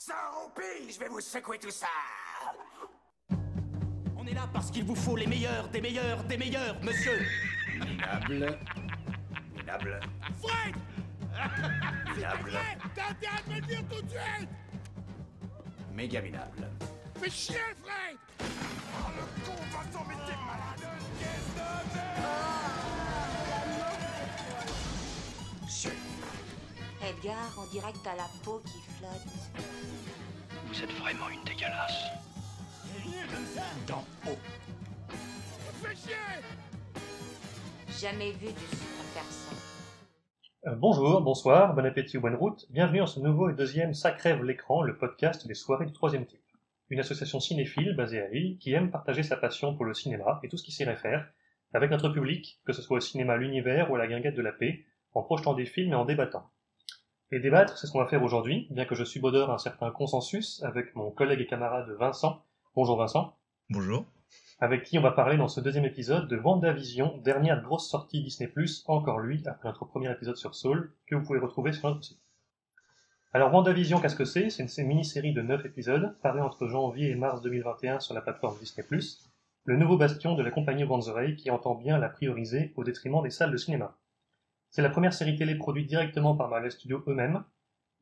Sans roupie, je vais vous secouer tout ça On est là parce qu'il vous faut les meilleurs, des meilleurs, des meilleurs, monsieur Minable. Minable. Fred Minable. T'as intérêt de me le dire tout de suite Méga minable. Fais chier, Fred Oh, le con va s'en mettre des malades Qu'est-ce de merde Edgar, on dirait que t'as la peau qui flotte. Vous êtes vraiment une dégueulasse. Dans haut. Fais chier Jamais vu du sucre persan. Euh, bonjour, bonsoir, bon appétit ou bonne route. Bienvenue dans ce nouveau et deuxième Ça crève l'écran, le podcast des soirées du troisième type. Une association cinéphile basée à Lille qui aime partager sa passion pour le cinéma et tout ce qui s'y réfère avec notre public, que ce soit au cinéma L'Univers ou à la Guinguette de la Paix, en projetant des films et en débattant. Et débattre, c'est ce qu'on va faire aujourd'hui, bien que je subodore un certain consensus avec mon collègue et camarade Vincent. Bonjour Vincent. Bonjour. avec qui on va parler dans ce deuxième épisode de WandaVision, dernière grosse sortie Disney+, encore lui, après notre premier épisode sur Saul, que vous pouvez retrouver sur notre site. Alors WandaVision, qu'est-ce que c'est? C'est une mini-série de 9 épisodes, parue entre janvier et mars 2021 sur la plateforme Disney+, le nouveau bastion de la compagnie Banzerey qui entend bien la prioriser au détriment des salles de cinéma. C'est la première série télé produite directement par Marvel Studios eux-mêmes.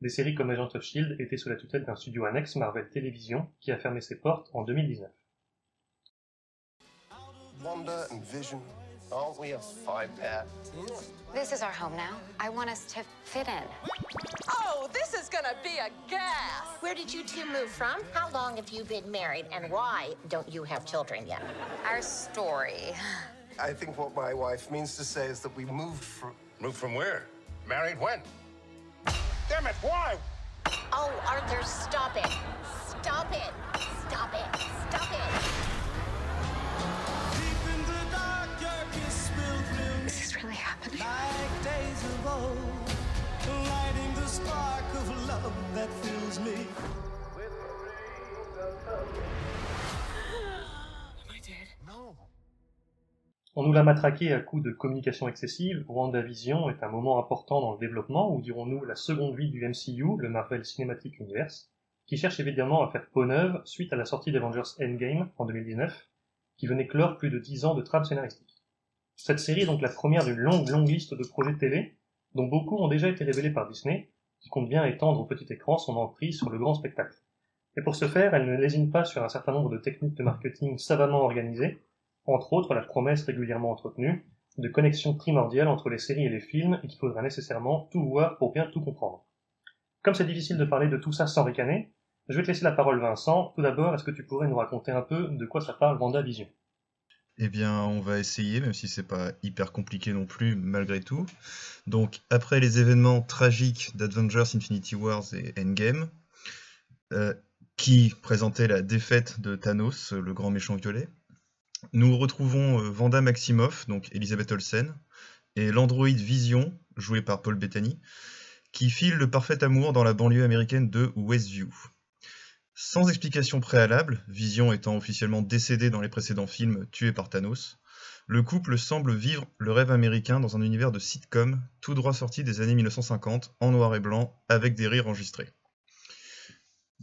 Des séries comme Agent of S.H.I.E.L.D. étaient sous la tutelle d'un studio annexe Marvel Television qui a fermé ses portes en 2019. Wanda and Vision, aren't we a five pair? This is our home now. I want us to fit in. Oh, this is gonna be a gas! Where did you two move from? How long have you been married? And why don't you have children yet? Our story. I think what my wife means to say is that we moved from. Moved from where? Married when? Damn it, why? Oh, Arthur, stop it. Stop it. Stop it. Stop it. Dark, this really happening? Like days of old, lighting the spark of love that fills me with the of love. On nous l'a matraqué à coup de communication excessive. WandaVision est un moment important dans le développement, ou dirons-nous la seconde vie du MCU, le Marvel Cinematic Universe, qui cherche évidemment à faire peau neuve suite à la sortie d'Avengers Endgame en 2019, qui venait clore plus de 10 ans de trame scénaristique. Cette série est donc la première d'une longue, longue liste de projets télé, dont beaucoup ont déjà été révélés par Disney, qui compte bien étendre au petit écran son emprise sur le grand spectacle. Et pour ce faire, elle ne lésine pas sur un certain nombre de techniques de marketing savamment organisées, entre autres la promesse régulièrement entretenue de connexion primordiale entre les séries et les films et qu'il faudra nécessairement tout voir pour bien tout comprendre. Comme c'est difficile de parler de tout ça sans ricaner, je vais te laisser la parole Vincent. Tout d'abord, est-ce que tu pourrais nous raconter un peu de quoi ça parle WandaVision Eh bien, on va essayer, même si c'est pas hyper compliqué non plus, malgré tout. Donc, après les événements tragiques d'Avengers Infinity Wars et Endgame, euh, qui présentaient la défaite de Thanos, le grand méchant violet, nous retrouvons euh, Vanda Maximoff, donc Elisabeth Olsen, et l'androïde Vision, joué par Paul Bettany, qui file le parfait amour dans la banlieue américaine de Westview. Sans explication préalable, Vision étant officiellement décédé dans les précédents films tué par Thanos, le couple semble vivre le rêve américain dans un univers de sitcom tout droit sorti des années 1950 en noir et blanc avec des rires enregistrés.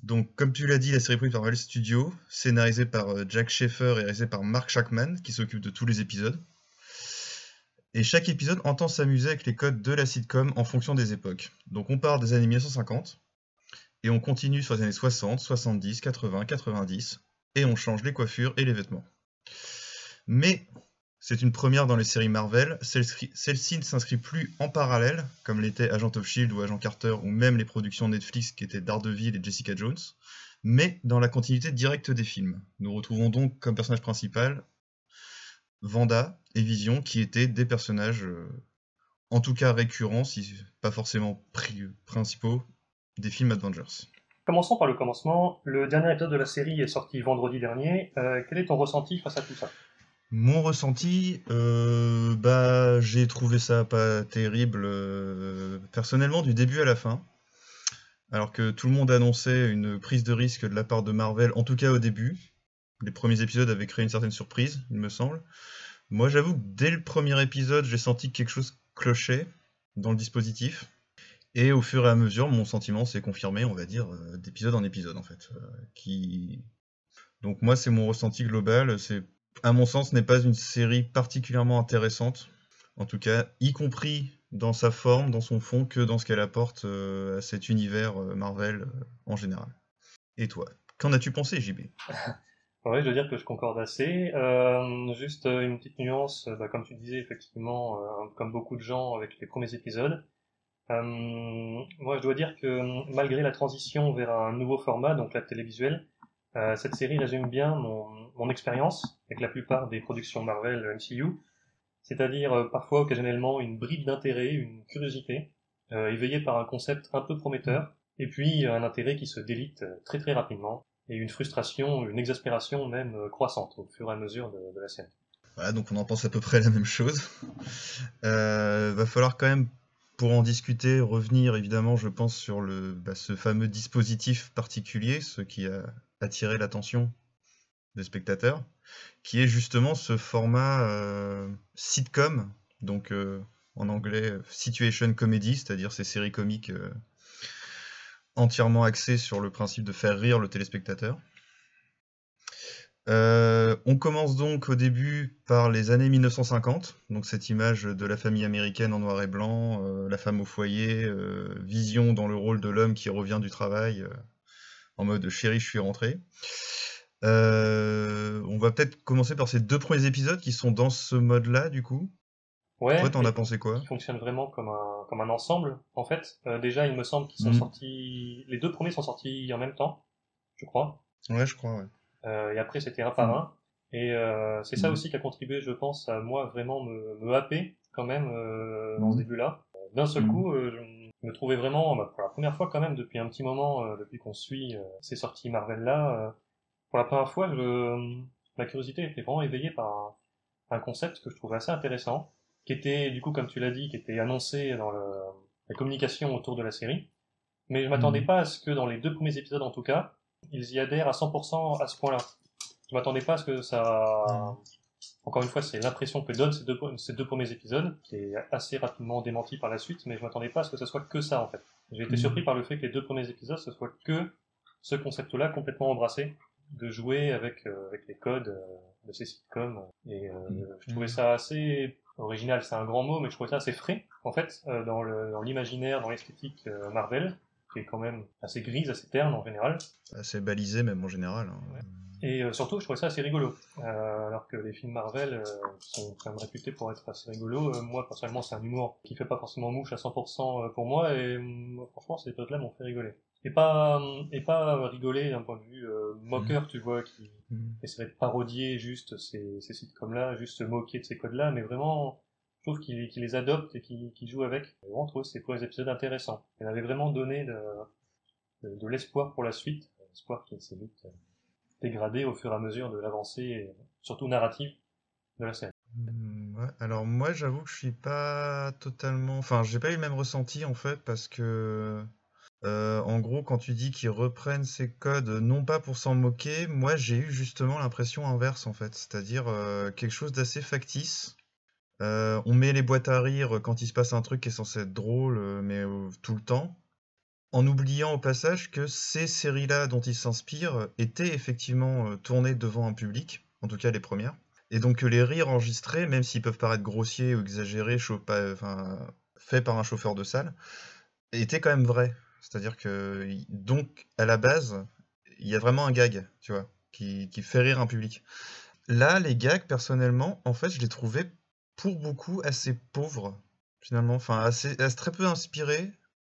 Donc, comme tu l'as dit, la série est produite par Marvel Studios, scénarisée par euh, Jack Schaeffer et réalisée par Mark Shackman, qui s'occupe de tous les épisodes. Et chaque épisode entend s'amuser avec les codes de la sitcom en fonction des époques. Donc, on part des années 1950, et on continue sur les années 60, 70, 80, 90, et on change les coiffures et les vêtements. Mais c'est une première dans les séries Marvel, celle-ci ne s'inscrit plus en parallèle, comme l'était Agent of Shield ou Agent Carter, ou même les productions Netflix qui étaient Daredevil et Jessica Jones, mais dans la continuité directe des films. Nous retrouvons donc comme personnage principal Vanda et Vision, qui étaient des personnages, euh, en tout cas récurrents, si pas forcément pri- principaux, des films Avengers. Commençons par le commencement. Le dernier épisode de la série est sorti vendredi dernier. Euh, quel est ton ressenti face à tout ça? Mon ressenti, euh, bah, j'ai trouvé ça pas terrible euh, personnellement du début à la fin. Alors que tout le monde annonçait une prise de risque de la part de Marvel, en tout cas au début. Les premiers épisodes avaient créé une certaine surprise, il me semble. Moi, j'avoue que dès le premier épisode, j'ai senti que quelque chose clochait dans le dispositif. Et au fur et à mesure, mon sentiment s'est confirmé, on va dire, euh, d'épisode en épisode, en fait. euh, qui... Donc moi, c'est mon ressenti global. C'est, à mon sens, n'est pas une série particulièrement intéressante. En tout cas, y compris dans sa forme, dans son fond, que dans ce qu'elle apporte euh, à cet univers euh, Marvel euh, en général. Et toi, qu'en as-tu pensé, JB Ouais, je veux dire que je concorde assez. Juste une petite nuance, bah, comme tu disais, effectivement, comme beaucoup de gens avec les premiers épisodes. Moi, je dois dire que malgré la transition vers un nouveau format, donc la télévisuelle, euh, cette série résume bien mon, expérience avec la plupart des productions Marvel MCU, c'est-à-dire euh, parfois occasionnellement une bribe d'intérêt, une curiosité, euh, éveillée par un concept un peu prometteur, et puis un intérêt qui se délite très très rapidement, et une frustration, une exaspération même croissante au fur et à mesure de, la scène. Voilà, donc on en pense à peu près la même chose. Va falloir quand même, pour en discuter, revenir évidemment, je pense, sur le, bah, ce fameux dispositif particulier, ce qui a attiré l'attention des spectateurs, qui est justement ce format euh, sitcom, donc euh, en anglais situation comedy, c'est-à-dire ces séries comiques euh, entièrement axées sur le principe de faire rire le téléspectateur. On commence donc au début par les années 1950, donc cette image de la famille américaine en noir et blanc, la femme au foyer, Vision dans le rôle de l'homme qui revient du travail en mode chérie, je suis rentré. Euh, on va peut-être commencer par ces deux premiers épisodes qui sont dans ce mode-là, du coup. Ouais, Toi, t'en as pensé quoi qui fonctionne vraiment comme un, comme un ensemble. En fait, euh, déjà, il me semble qu'ils sont Mhm. sortis, les deux premiers sont sortis en même temps, je crois. Ouais, je crois, ouais. Euh, et après, c'était un par Mhm. un. Et c'est ça Mhm. aussi qui a contribué, je pense, à moi vraiment me, me happer quand même dans ce début-là. D'un seul Mhm. coup, me trouvais vraiment, bah, pour la première fois quand même, depuis un petit moment, euh, depuis qu'on suit euh, ces sorties Marvel-là, euh, pour la première fois, je, ma curiosité était vraiment éveillée par un, un concept que je trouvais assez intéressant, qui était, du coup, comme tu l'as dit, qui était annoncé dans le, la communication autour de la série. Mais je m'attendais Mhm. pas à ce que dans les deux premiers épisodes, en tout cas, ils y adhèrent à 100% à ce point-là. Je m'attendais pas à ce que ça... Encore une fois, c'est l'impression que donnent ces deux, ces deux premiers épisodes, qui est assez rapidement démenti par la suite, mais je m'attendais pas à ce que ce soit que ça, en fait. J'ai été Mhm. surpris par le fait que les deux premiers épisodes, ce soit que ce concept-là complètement embrassé, de jouer avec, euh, avec les codes euh, de ces sitcoms. Et euh, je trouvais ça assez original, c'est un grand mot, mais je trouvais ça assez frais, en fait, dans l'imaginaire, dans l'esthétique Marvel, qui est quand même assez grise, assez terne en général. Assez balisé, même en général. hein. Et euh, surtout, je trouvais ça assez rigolo. Euh, alors que les films Marvel euh, sont quand même réputés pour être assez rigolos. Euh, moi, personnellement, c'est un humour qui fait pas forcément mouche à 100% pour moi, et franchement, ces épisodes-là m'ont fait rigoler. Et pas, et pas rigoler d'un point de vue moqueur, tu vois, qui Mhm. essaierait de parodier juste ces, ces sitcoms-là, juste se moquer de ces codes-là, mais vraiment, je trouve qu'il qu'il les adopte et qu'il qu'il joue avec. Et vraiment, je trouve ces premiers épisodes intéressants. Il avait vraiment donné de, de, de l'espoir pour la suite, l'espoir qui s'est vite dégradé au fur et à mesure de l'avancée, surtout narrative, de la série. Hmm, ouais. Alors moi, j'avoue que je suis pas totalement... Enfin, j'ai pas eu le même ressenti, en fait, parce que... euh, en gros, quand tu dis qu'ils reprennent ces codes, non pas pour s'en moquer, moi j'ai eu justement l'impression inverse, en fait. C'est-à-dire euh, quelque chose d'assez factice. Euh, on met les boîtes à rire quand il se passe un truc qui est censé être drôle, mais tout le temps. En oubliant au passage que ces séries-là dont ils s'inspirent étaient effectivement euh, tournées devant un public, en tout cas les premières. Et donc que les rires enregistrés, même s'ils peuvent paraître grossiers ou exagérés, enfin, faits par un chauffeur de salle, étaient quand même vrais. C'est-à-dire que, donc, à la base, il y a vraiment un gag, tu vois, qui, qui fait rire un public. Là, les gags, personnellement, en fait, je les trouvais pour beaucoup assez pauvres, finalement, enfin, assez, assez- très peu inspirés,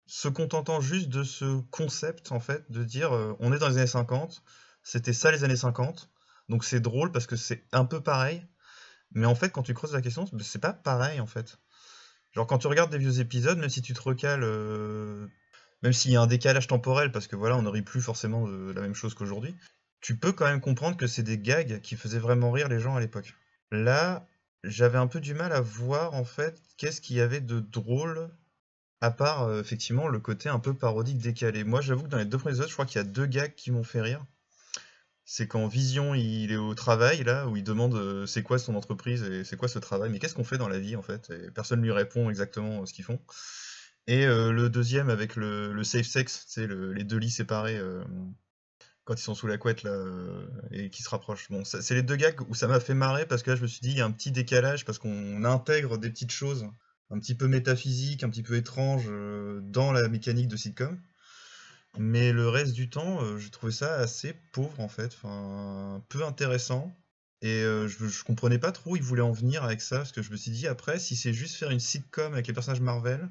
se contentant juste de ce concept, en fait, de dire, euh, on est dans les années 50, c'était ça les années 50, donc c'est drôle parce que c'est un peu pareil, mais en fait, quand tu creuses la question, c'est pas pareil, en fait. Genre, quand tu regardes des vieux épisodes, même si tu te recales, euh, même s'il y a un décalage temporel, parce que voilà, on ne rit plus forcément de la même chose qu'aujourd'hui, tu peux quand même comprendre que c'est des gags qui faisaient vraiment rire les gens à l'époque. Là, j'avais un peu du mal à voir, en fait, qu'est-ce qu'il y avait de drôle, à part, euh, effectivement, le côté un peu parodique décalé. Moi, j'avoue que dans les deux premiers épisodes, je crois qu'il y a deux gags qui m'ont fait rire. C'est quand Vision, il est au travail, là, où il demande euh, c'est quoi son entreprise et c'est quoi ce travail, mais qu'est-ce qu'on fait dans la vie, en fait? Et personne lui répond exactement euh, ce qu'ils font. Et le deuxième avec le, safe sex, c'est le, les deux lits séparés quand ils sont sous la couette là et qui se rapprochent. Bon, c'est les deux gags où ça m'a fait marrer parce que là je me suis dit il y a un petit décalage parce qu'on intègre des petites choses un petit peu métaphysiques, un petit peu étranges euh, dans la mécanique de sitcom. Mais le reste du temps, euh, j'ai trouvé ça assez pauvre en fait, enfin peu intéressant. Et euh, je, comprenais pas trop où ils voulaient en venir avec ça, parce que je me suis dit après, si c'est juste faire une sitcom avec les personnages Marvel,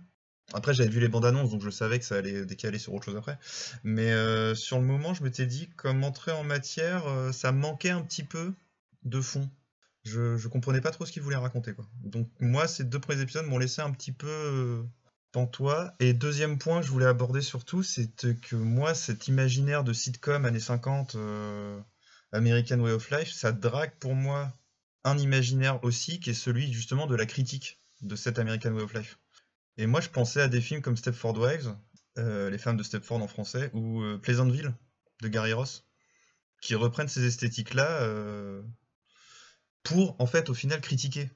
après j'avais vu les bandes annonces, donc je savais que ça allait décaler sur autre chose après. Mais sur le moment, je m'étais dit, comme entrée en matière, ça manquait un petit peu de fond. Je, je comprenais pas trop ce qu'ils voulaient raconter, quoi. Donc moi, ces deux premiers épisodes m'ont laissé un petit peu euh, pantois. Et deuxième point que je voulais aborder surtout, c'est que moi, cet imaginaire de sitcom années 50, euh, American Way of Life, ça drague pour moi un imaginaire aussi qui est celui justement de la critique de cet American Way of Life. Et moi, je pensais à des films comme Stepford Wives, euh, Les femmes de Stepford en français, ou euh, Pleasantville de Gary Ross, qui reprennent ces esthétiques-là euh, pour, en fait, au final, critiquer,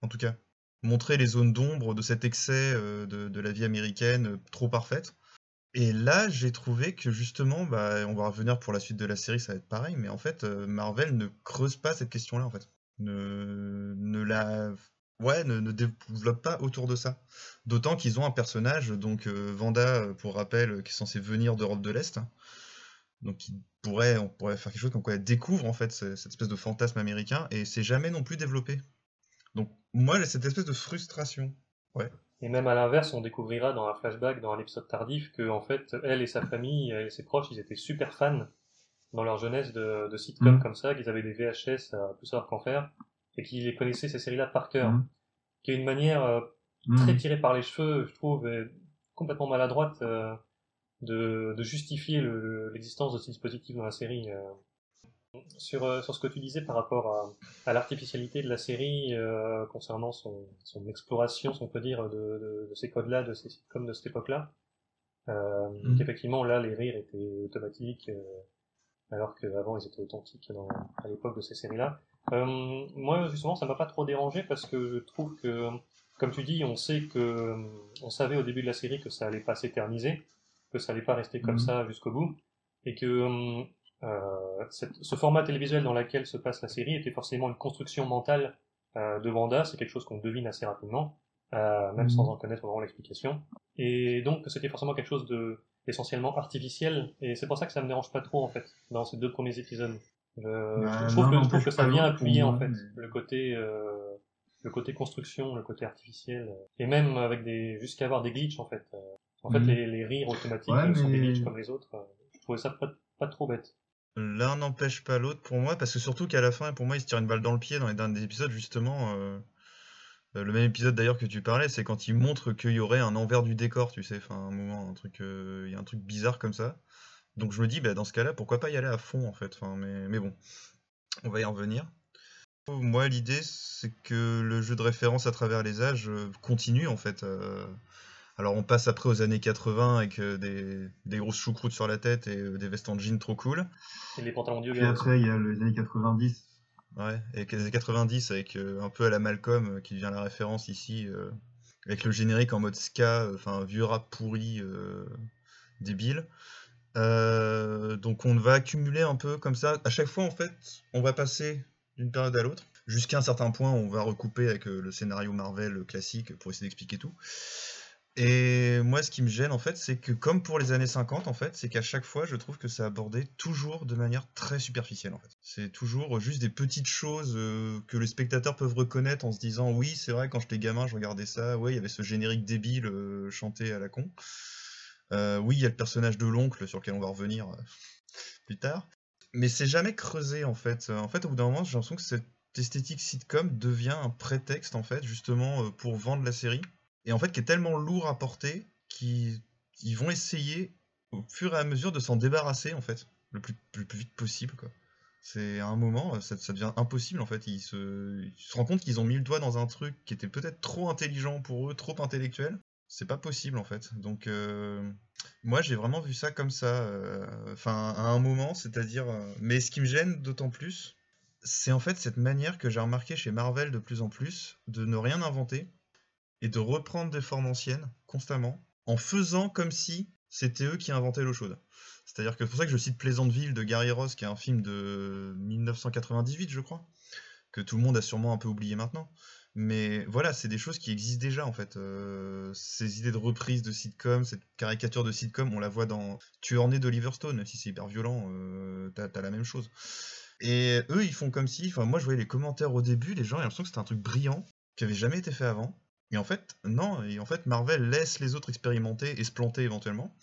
en tout cas. Montrer les zones d'ombre de cet excès euh, de, la vie américaine euh, trop parfaite. Et là, j'ai trouvé que justement, bah, on va revenir pour la suite de la série, ça va être pareil, mais en fait, euh, Marvel ne creuse pas cette question-là, en fait. Ne, ne la. Ouais, ne, ne développe pas autour de ça. D'autant qu'ils ont un personnage, donc Vanda, pour rappel, qui est censé venir d'Europe de l'Est. Donc il pourrait, on pourrait faire quelque chose comme quoi elle découvre en fait ce- cette espèce de fantasme américain et c'est jamais non plus développé. Donc moi j'ai cette espèce de frustration. Ouais. Et même à l'inverse, on découvrira dans un flashback, dans un épisode tardif, que en fait, elle et sa famille, et ses proches, ils étaient super fans dans leur jeunesse de, de sitcoms Mhm. comme ça, qu'ils avaient des VHS à plus savoir qu'en faire, et qu'ils les connaissaient ces séries-là par cœur. Mhm. Qui est une manière euh, Mhm. très tirée par les cheveux, je trouve, et complètement maladroite euh, de, de justifier le- le- l'existence de ce dispositif dans la série. euh. Sur, euh, sur ce que tu disais par rapport à, à l'artificialité de la série euh, concernant son, son exploration, si on peut dire, de, de, de ces codes-là, de ces sitcoms de cette époque-là, euh, Mhm. qu'effectivement là les rires étaient automatiques euh, alors qu'avant ils étaient authentiques dans, à l'époque de ces séries-là. Euh, moi justement ça m'a pas trop dérangé parce que je trouve que, comme tu dis, on sait que on savait au début de la série que ça allait pas s'éterniser, que ça allait pas rester comme Mhm. ça jusqu'au bout, et que euh, cette- ce format télévisuel dans lequel se passe la série était forcément une construction mentale euh, de Wanda, c'est quelque chose qu'on devine assez rapidement, euh, même Mhm. sans en connaître vraiment l'explication. Et donc c'était forcément quelque chose de essentiellement artificiel, et c'est pour ça que ça me dérange pas trop en fait, dans ces deux premiers épisodes. Je, Bah, je trouve, que, je trouve que ça vient appuyer en fait mais- le côté euh, le côté construction, le côté artificiel, euh, et même avec des jusqu'à avoir des glitches en fait. En fait, Mhm. les, les rires automatiques Ouais, sont des glitches comme les autres. euh, Je trouvais ça pas, pas trop bête. L'un n'empêche pas l'autre pour moi, parce que surtout qu'à la fin, pour moi, il se tire une balle dans le pied dans les derniers épisodes, justement. euh, euh, le même épisode d'ailleurs que tu parlais, c'est quand il montre qu'il y aurait un envers du décor, tu sais, enfin un moment, un truc, euh, il y a un truc bizarre comme ça. Donc je me dis, bah, dans ce cas-là, pourquoi pas y aller à fond en fait. Enfin, mais, mais bon, on va y revenir. Moi, l'idée, c'est que le jeu de référence à travers les âges continue en fait. euh. Alors on passe après aux années 80 avec euh, des, des grosses choucroutes sur la tête et euh, des vestes en jean trop cool. Et les pantalons Puis après, il y a les années 90. Ouais, et les années 90 avec euh, un peu à la Malcolm qui devient la référence ici, euh, avec le générique en mode ska, euh, enfin vieux rap pourri, euh, débile. Euh, donc on va accumuler un peu comme ça. À chaque fois en fait, on va passer d'une période à l'autre. Jusqu'à un certain point, on va recouper avec euh, le scénario Marvel classique pour essayer d'expliquer tout. Et moi, ce qui me gêne, en fait, c'est que comme pour les années 50, en fait, c'est qu'à chaque fois, je trouve que c'est abordé toujours de manière très superficielle, en fait. C'est toujours juste des petites choses euh, que les spectateurs peuvent reconnaître en se disant, oui, c'est vrai, quand j'étais gamin, je regardais ça, ouais, il y avait ce générique débile euh, chanté à la con. Euh, oui, il y a le personnage de l'oncle sur lequel on va revenir plus tard. Mais c'est jamais creusé, en fait. En fait, au bout d'un moment, j'ai l'impression que cette esthétique sitcom devient un prétexte, en fait, justement, pour vendre la série et en fait qui est tellement lourd à porter qu'ils ils vont essayer au fur et à mesure de s'en débarrasser en fait le plus, vite possible. C'est à un moment euh, ça, devient impossible en fait ils se, rendent compte qu'ils ont mis le doigt dans un truc qui était peut-être trop intelligent pour eux, trop intellectuel. C'est pas possible en fait. Donc euh, moi j'ai vraiment vu ça comme ça euh, enfin à un moment, c'est-à-dire mais ce qui me gêne d'autant plus c'est en fait cette manière que j'ai remarqué chez Marvel de plus en plus de ne rien inventer et de reprendre des formes anciennes constamment en faisant comme si c'était eux qui inventaient l'eau chaude. C'est-à-dire que c'est pour ça que je cite Pleasantville de Gary Ross, qui est un film de 1998, je crois, que tout le monde a sûrement un peu oublié maintenant. Mais voilà, c'est des choses qui existent déjà en fait. Euh, ces idées de reprise de sitcom, cette caricature de sitcom, on la voit dans Tueur né d'Oliver Stone, même si c'est hyper violent, euh, t'as la même chose. Et eux, ils font comme si, enfin moi je voyais les commentaires au début, les gens, ils l'impression que c'était un truc brillant, qui avait jamais été fait avant. Et en fait, non, et en fait Marvel laisse les autres expérimenter et se planter éventuellement.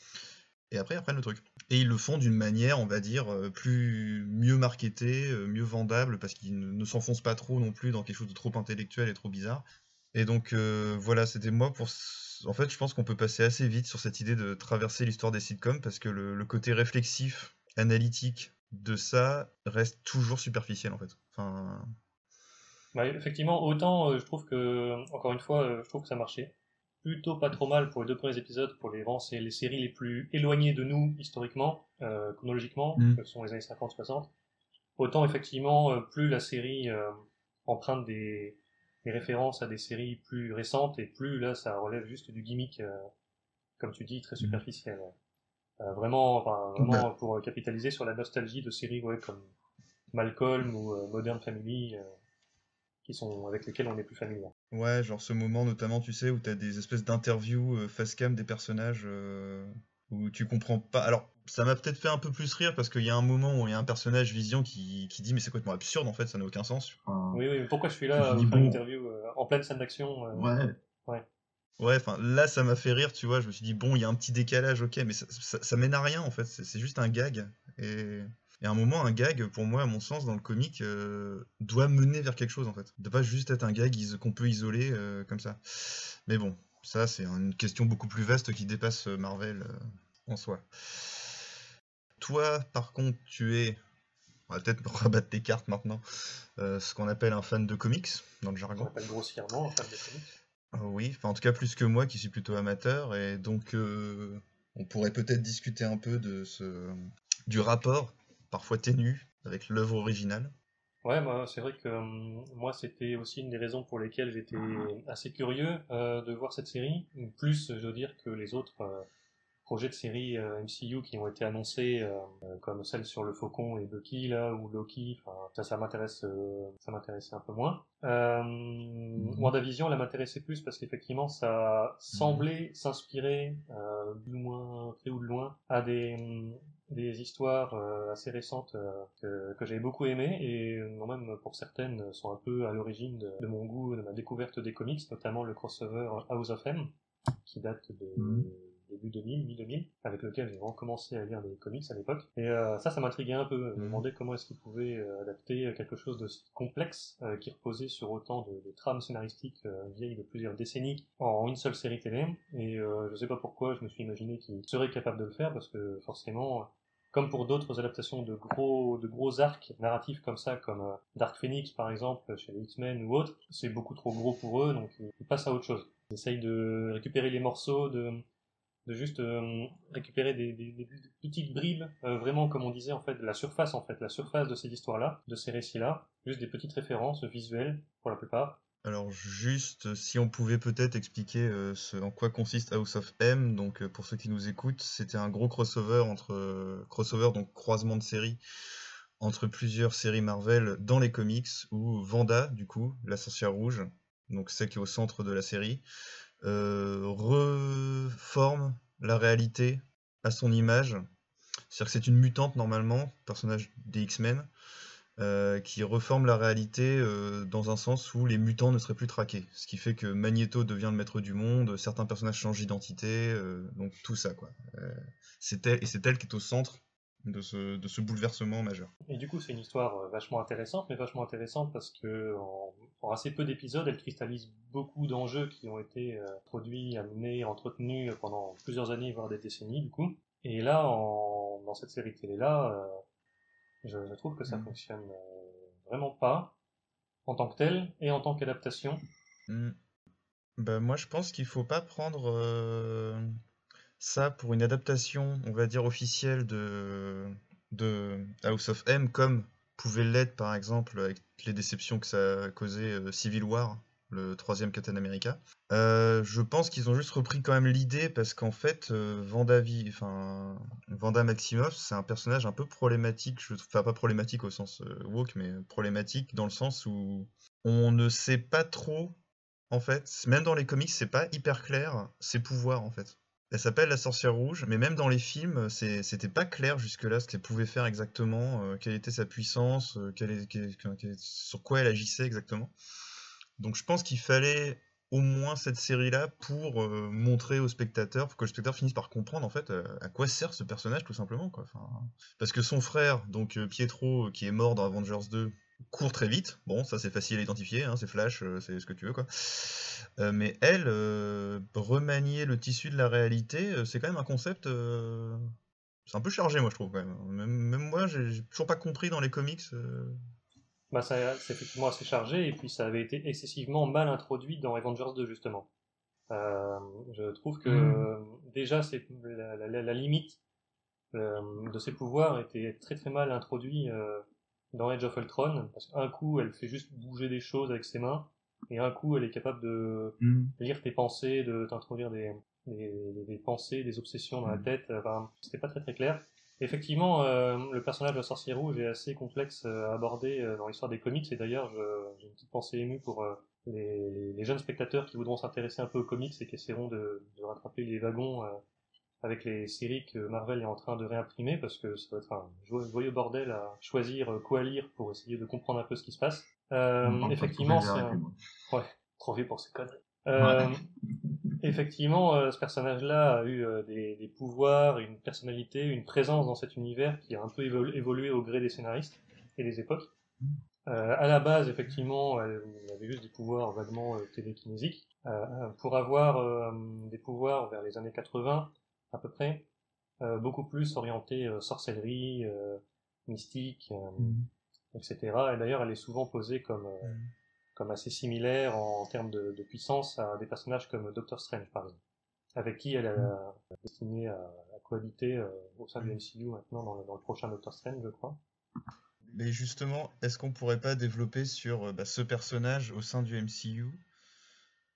Et après, ils reprennent le truc. Et ils le font d'une manière, on va dire, euh, plus mieux marketée, euh, mieux vendable, parce qu'ils ne, s'enfoncent pas trop non plus dans quelque chose de trop intellectuel et trop bizarre. Et donc euh, voilà, c'était moi pour. En fait, je pense qu'on peut passer assez vite sur cette idée de traverser l'histoire des sitcoms, parce que le, le côté réflexif, analytique de ça reste toujours superficiel en fait. Enfin, Bah, effectivement, autant euh, je trouve que, encore une fois, euh, je trouve que ça marchait plutôt pas trop mal pour les deux premiers épisodes, pour les, vraiment, c'est les séries les plus éloignées de nous historiquement, euh, chronologiquement, Mm. que sont les années 50-60. Autant effectivement, euh, plus la série euh, emprunte des, des références à des séries plus récentes, et plus là, ça relève juste du gimmick, euh, comme tu dis, très superficiel. ouais. Euh, vraiment, enfin, vraiment Bah. pour capitaliser sur la nostalgie de séries ouais, comme Malcolm ou Modern Family, euh, qui sont avec lesquelles on est plus familier. ouais, genre ce moment notamment, tu sais, où t'as des espèces d'interviews euh, face cam des personnages euh, où tu comprends pas. Alors, ça m'a peut-être fait un peu plus rire parce qu'il y a un moment où il y a un personnage Vision qui, qui dit mais c'est complètement absurde en fait, ça n'a aucun sens. Enfin, Oui, oui, mais pourquoi je suis là bon. interview euh, en pleine scène d'action Ouais. ouais. Ouais, enfin là ça m'a fait rire, tu vois. Je me suis dit bon, il y a un petit décalage, ok, mais ça, ça, ça mène à rien en fait. C'est c'est juste un gag. Et, et à un moment, un gag, pour moi, à mon sens, dans le comique, euh, doit mener vers quelque chose en fait. De pas juste être un gag qu'on peut isoler euh, comme ça. Mais bon, ça c'est une question beaucoup plus vaste qui dépasse euh, Marvel euh, en soi. Toi, par contre, tu es, on va peut-être rabattre tes cartes maintenant, ce qu'on appelle un fan de comics dans le On jargon. appelle grossièrement en fan de comics. Ah Oui, enfin en tout cas plus que moi qui suis plutôt amateur et donc on pourrait peut-être discuter un peu de ce du rapport parfois ténu avec l'œuvre originale. Ouais, bah, c'est vrai que hum, moi, c'était aussi une des raisons pour lesquelles j'étais assez curieux euh, de voir cette série. Plus, je veux dire, que les autres euh, projets de série euh, MCU qui ont été annoncés, comme celle sur le Faucon et Bucky, là, ou Loki. Ça, ça m'intéresse, ça m'intéressait un peu moins. Euh, WandaVision, elle m'intéressait plus parce qu'effectivement, ça semblait s'inspirer, euh, du moins près ou de loin, à des, hum, des histoires euh, assez récentes euh, que, que j'avais beaucoup aimées et euh, même pour certaines sont un peu à l'origine de, de mon goût, de ma découverte des comics, notamment le crossover House of M qui date de Mhm. début 2000, mi-2000, avec lequel j'ai recommencé à lire des comics à l'époque. Et euh, ça, ça m'intriguait un peu. Je me Mhm. demandais comment est-ce qu'ils pouvaient adapter quelque chose de complexe euh, qui reposait sur autant de, de trames scénaristiques euh, vieilles de plusieurs décennies en une seule série télé. Et euh, je sais pas pourquoi je me suis imaginé qu'ils seraient capables de le faire parce que forcément, comme pour d'autres adaptations de gros, arcs narratifs comme ça, comme euh, Dark Phoenix par exemple chez les X-Men ou autres, c'est beaucoup trop gros pour eux, donc ils, passent à autre chose. Ils essayent de récupérer les morceaux, de, juste euh, récupérer des, petites bribes, euh, vraiment comme on disait en fait, la surface en fait, la surface de ces histoires-là, de ces récits-là, juste des petites références visuelles pour la plupart. Alors juste si on pouvait peut-être expliquer euh, en quoi consiste House of M, donc euh, pour ceux qui nous écoutent, c'était un gros crossover entre euh, crossover donc croisement de séries entre plusieurs séries Marvel dans les comics où Vanda du coup, la sorcière rouge, donc celle qui est au centre de la série, euh, reforme la réalité à son image. C'est-à-dire que c'est une mutante normalement, personnage des X-Men, euh, qui reforme la réalité euh, dans un sens où les mutants ne seraient plus traqués. Ce qui fait que Magneto devient le maître du monde, certains personnages changent d'identité, euh, donc tout ça quoi. C'est elle, et c'est elle qui est au centre de ce, de ce bouleversement majeur. Et du coup, c'est une histoire vachement intéressante, mais vachement intéressante parce que en, assez peu d'épisodes, elle cristallise beaucoup d'enjeux qui ont été produits, amenés, entretenus pendant plusieurs années, voire des décennies, du coup. Et là, dans cette série télé-là, je, je trouve que ça Mhm. fonctionne euh, vraiment pas en tant que tel et en tant qu'adaptation. Bah, moi, je pense qu'il faut pas prendre euh, ça pour une adaptation, on va dire, officielle de, de House of M, comme pouvait l'être, par exemple, avec les déceptions que ça a causé euh, Civil War, le troisième Captain America. Euh, je pense qu'ils ont juste repris quand même l'idée parce qu'en fait, euh, Vanda, Vanda Maximoff, c'est un personnage un peu problématique, je... enfin pas problématique au sens euh, woke, mais problématique dans le sens où on ne sait pas trop, en fait, même dans les comics, c'est pas hyper clair ses pouvoirs en fait. Elle s'appelle la sorcière rouge, mais même dans les films, c'était pas clair jusque-là ce qu'elle pouvait faire exactement, quelle était sa puissance, sur quoi elle agissait exactement. Donc je pense qu'il fallait au moins cette série-là pour euh, montrer aux spectateurs, pour que le spectateur finisse par comprendre en fait euh, à quoi sert ce personnage tout simplement. Quoi. Enfin, parce que son frère, donc euh, Pietro, qui est mort dans Avengers 2, court très vite. Bon, ça c'est facile à identifier, hein, c'est Flash, c'est ce que tu veux quoi. Mais elle, remanier le tissu de la réalité, c'est quand même un concept. C'est un peu chargé, moi je trouve quand même. Même, moi, j'ai toujours pas compris dans les comics. Bah, ça- c'est effectivement assez chargé, et puis ça avait été excessivement mal introduit dans Avengers 2, justement. Euh, je trouve que Mm. euh, déjà, c'est la, la- la- la limite euh, de ses pouvoirs était très très mal introduit euh, dans Age of Ultron, parce qu'un coup, elle fait juste bouger des choses avec ses mains, et un coup, elle est capable de Mm. lire tes pensées, de t'introduire des, des, des- des pensées, des obsessions dans la tête. Enfin, c'était pas très très clair. Effectivement, euh, le personnage de la sorcière rouge est assez complexe euh, à aborder euh, dans l'histoire des comics, et d'ailleurs, j'ai une petite pensée émue pour euh, les, jeunes spectateurs qui voudront s'intéresser un peu aux comics et qui essaieront de, de rattraper les wagons avec les séries que Marvel est en train de réimprimer, parce que ça va être un jo- joyeux bordel à choisir quoi lire pour essayer de comprendre un peu ce qui se passe. Euh, effectivement, c'est un... Ouais, trop vieux pour ces conneries. Euh, Ouais. Effectivement, euh, ce personnage-là a eu euh, des, des pouvoirs, une personnalité, une présence dans cet univers qui a un peu évolu- évolué au gré des scénaristes et des époques. Euh, à la base, effectivement, elle, avait juste des pouvoirs vaguement euh, télékinésiques. Pour avoir euh, des pouvoirs vers les années 80, à peu près, euh, beaucoup plus orientés euh, sorcellerie, euh, mystique, euh, etc. Et d'ailleurs, elle est souvent posée comme, euh, comme assez similaire en, termes de, de puissance à des personnages comme Doctor Strange, par exemple, avec qui elle a destiné à, à cohabiter euh, au sein du MCU maintenant dans le, dans le prochain Doctor Strange, je crois. Mais justement, est-ce qu'on pourrait pas développer sur euh, bah, ce personnage au sein du MCU,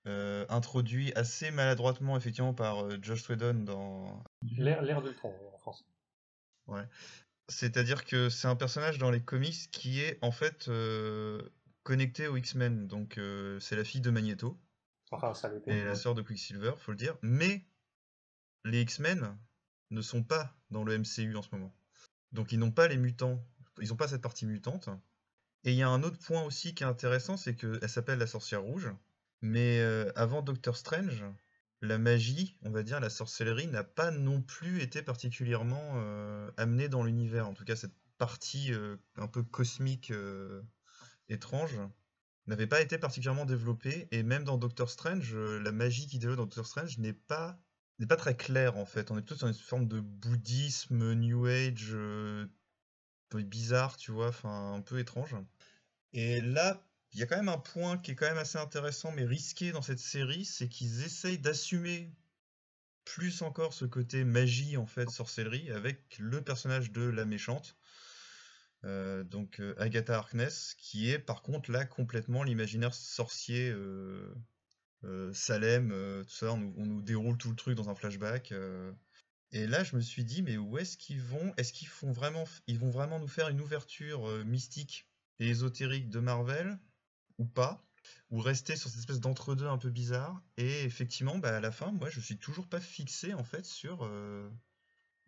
euh, introduit assez maladroitement effectivement par euh, Josh Whedon dans... L'ère l'ère d'Ultron, en français. Ouais. C'est-à-dire que c'est un personnage dans les comics qui est en fait euh, connecté aux X-Men. Donc euh, c'est la fille de Magneto Enfin, ça l'était. et la sœur de Quicksilver, faut le dire. Mais les X-Men ne sont pas dans le MCU en ce moment. Donc ils n'ont pas les mutants, ils n'ont pas cette partie mutante. Et il y a un autre point aussi qui est intéressant, c'est qu'elle s'appelle la sorcière rouge. Mais euh, avant Doctor Strange, la magie, on va dire la sorcellerie, n'a pas non plus été particulièrement euh, amenée dans l'univers. En tout cas, cette partie euh, un peu cosmique étrange n'avait pas été particulièrement développée. Et même dans Doctor Strange, euh, la magie qui développe dans Doctor Strange n'est pas n'est pas très claire en fait. On est plutôt sur une forme de bouddhisme, New Age, euh, bizarre, tu vois, enfin un peu étrange. Et là, il y a quand même un point qui est quand même assez intéressant mais risqué dans cette série, c'est qu'ils essayent d'assumer plus encore ce côté magie en fait, sorcellerie, avec le personnage de la méchante, euh, donc euh, Agatha Harkness, qui est par contre là complètement l'imaginaire sorcier euh, Salem, tout ça, on nous, déroule tout le truc dans un flashback. Et là, je me suis dit, mais où est-ce qu'ils vont? Est-ce qu'ils font vraiment, ils vont vraiment nous faire une ouverture mystique et ésotérique de Marvel ou pas? Ou rester sur cette espèce d'entre-deux un peu bizarre? Et effectivement, bah, à la fin, moi, je suis toujours pas fixé en fait sur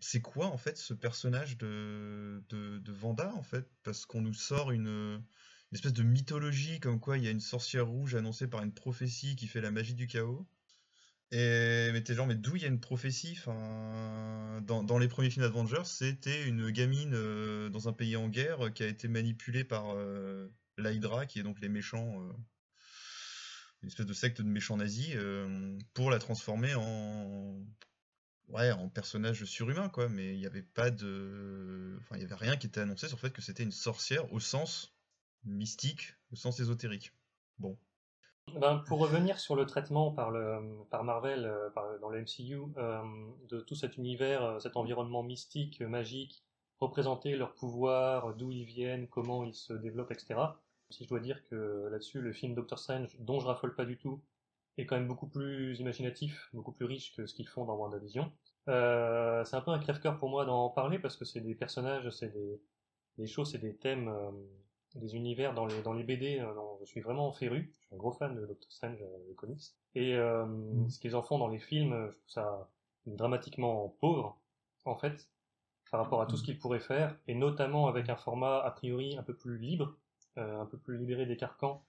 c'est quoi en fait ce personnage de, de, Vanda en fait? Parce qu'on nous sort une, espèce de mythologie comme quoi il y a une sorcière rouge annoncée par une prophétie qui fait la magie du chaos. Et mais t'es genre, mais d'où il y a une prophétie? Dans, les premiers films d'Avengers, c'était une gamine euh, dans un pays en guerre euh, qui a été manipulée par euh, l'Hydra, qui est donc les méchants, euh, une espèce de secte de méchants nazis, pour la transformer en, ouais, en personnage surhumain, quoi. Mais il n'y avait pas de, enfin, il y avait rien qui était annoncé sur le fait que c'était une sorcière au sens mystique, au sens ésotérique. Bon. Ben, pour revenir sur le traitement par, le, par Marvel euh, dans le MCU euh, de tout cet univers, euh, cet environnement mystique, magique, représenter leurs pouvoirs, d'où ils viennent, comment ils se développent, etc. Si je dois dire que là-dessus, le film Doctor Strange, dont je raffole pas du tout, est quand même beaucoup plus imaginatif, beaucoup plus riche que ce qu'ils font dans WandaVision. Euh, c'est un peu un crève-cœur pour moi d'en parler parce que c'est des personnages, c'est des, des choses, c'est des thèmes, euh, des univers dans les, dans les BD euh, dont je suis vraiment féru. Je suis un gros fan de Doctor Strange, euh, le comics. Et euh, ce qu'ils en font dans les films, je trouve ça dramatiquement pauvre, en fait, par rapport à tout ce qu'ils pourraient faire, et notamment avec un format a priori un peu plus libre, euh, un peu plus libéré des carcans,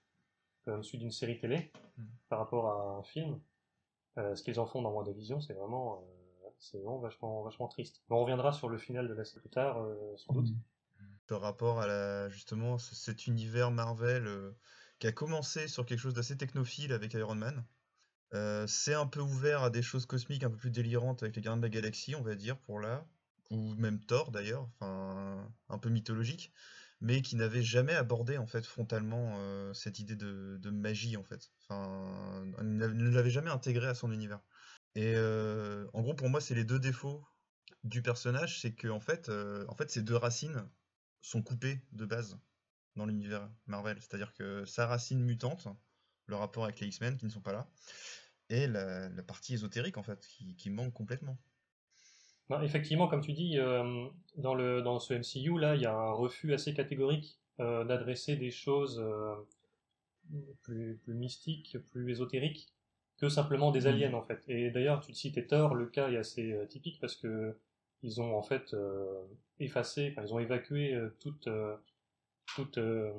comme celui d'une série télé, par rapport à un film. Euh, ce qu'ils en font dans WandaVision, c'est vraiment, euh, c'est vraiment vachement, vachement triste. Mais on reviendra sur le final de la série plus tard, euh, sans doute. Par rapport à la, justement cet univers Marvel euh, qui a commencé sur quelque chose d'assez technophile avec Iron Man. Euh, c'est un peu ouvert à des choses cosmiques un peu plus délirantes avec les Gardiens de la Galaxie, on va dire, pour là. Ou même Thor d'ailleurs, enfin un peu mythologique, mais qui n'avait jamais abordé en fait frontalement euh, cette idée de, magie en fait. Enfin, ne l'avait jamais intégré à son univers. Et euh, en gros, pour moi, c'est les deux défauts du personnage, c'est que en fait, euh, en fait, ces deux racines sont coupées de base dans l'univers Marvel. C'est-à-dire que sa racine mutante, le rapport avec les X-Men qui ne sont pas là, et la, partie ésotérique en fait, qui manque complètement. Effectivement, comme tu dis, euh, dans, le, dans ce MCU, là, il y a un refus assez catégorique euh, d'adresser des choses euh, plus, plus mystiques, plus ésotériques, que simplement des aliens, en fait. Et d'ailleurs, tu citais Thor, le cas est assez typique parce que ils ont en fait euh, effacé, enfin, ils ont évacué toute, euh, toute euh,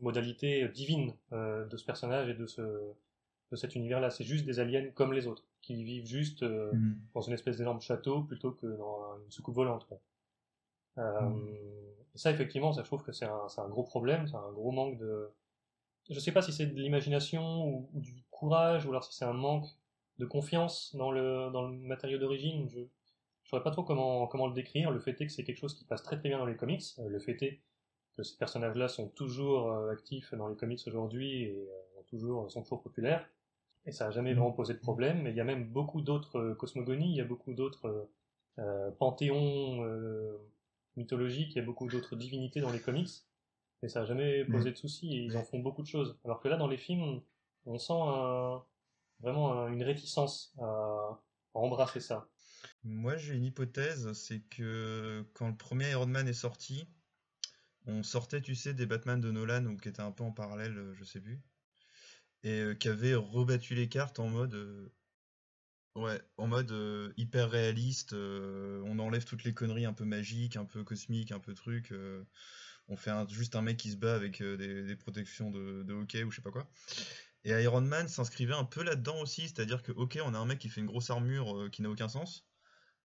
modalité divine euh, de ce personnage et de, ce, de cet univers-là. C'est juste des aliens comme les autres, qui vivent juste euh, dans une espèce d'énorme château plutôt que dans une soucoupe volante. quoi. Euh, et ça, effectivement, ça, je trouve que c'est un, gros problème, c'est un gros manque de... Je sais pas si c'est de l'imagination ou, ou du courage, ou alors si c'est un manque de confiance dans le, dans le matériau d'origine. Je ne saurais pas trop comment, comment le décrire. Le fait est que c'est quelque chose qui passe très très bien dans les comics. Euh, le fait est que ces personnages-là sont toujours actifs dans les comics aujourd'hui et toujours, sont toujours populaires. Et ça n'a jamais vraiment posé de problème. Mais il y a même beaucoup d'autres euh, cosmogonies, il y a beaucoup d'autres euh, euh, panthéons euh, mythologiques, il y a beaucoup d'autres divinités dans les comics. Et ça n'a jamais posé de soucis et ils en font beaucoup de choses. Alors que là, dans les films, on sent un- vraiment un- une réticence à, à embrasser ça. Moi, j'ai une hypothèse, c'est que quand le premier Iron Man est sorti, on sortait, tu sais, des Batman de Nolan, ou qui étaient un peu en parallèle, je sais plus, et euh, qui avaient rebattu les cartes en mode, euh, ouais, en mode euh, hyper réaliste. euh, on enlève toutes les conneries un peu magiques, un peu cosmiques, un peu trucs. euh, on fait juste un mec qui se bat avec des, protections de, de hockey ou je sais pas quoi. Et Iron Man s'inscrivait un peu là-dedans aussi, c'est-à-dire que, ok, on a un mec qui fait une grosse armure qui n'a aucun sens,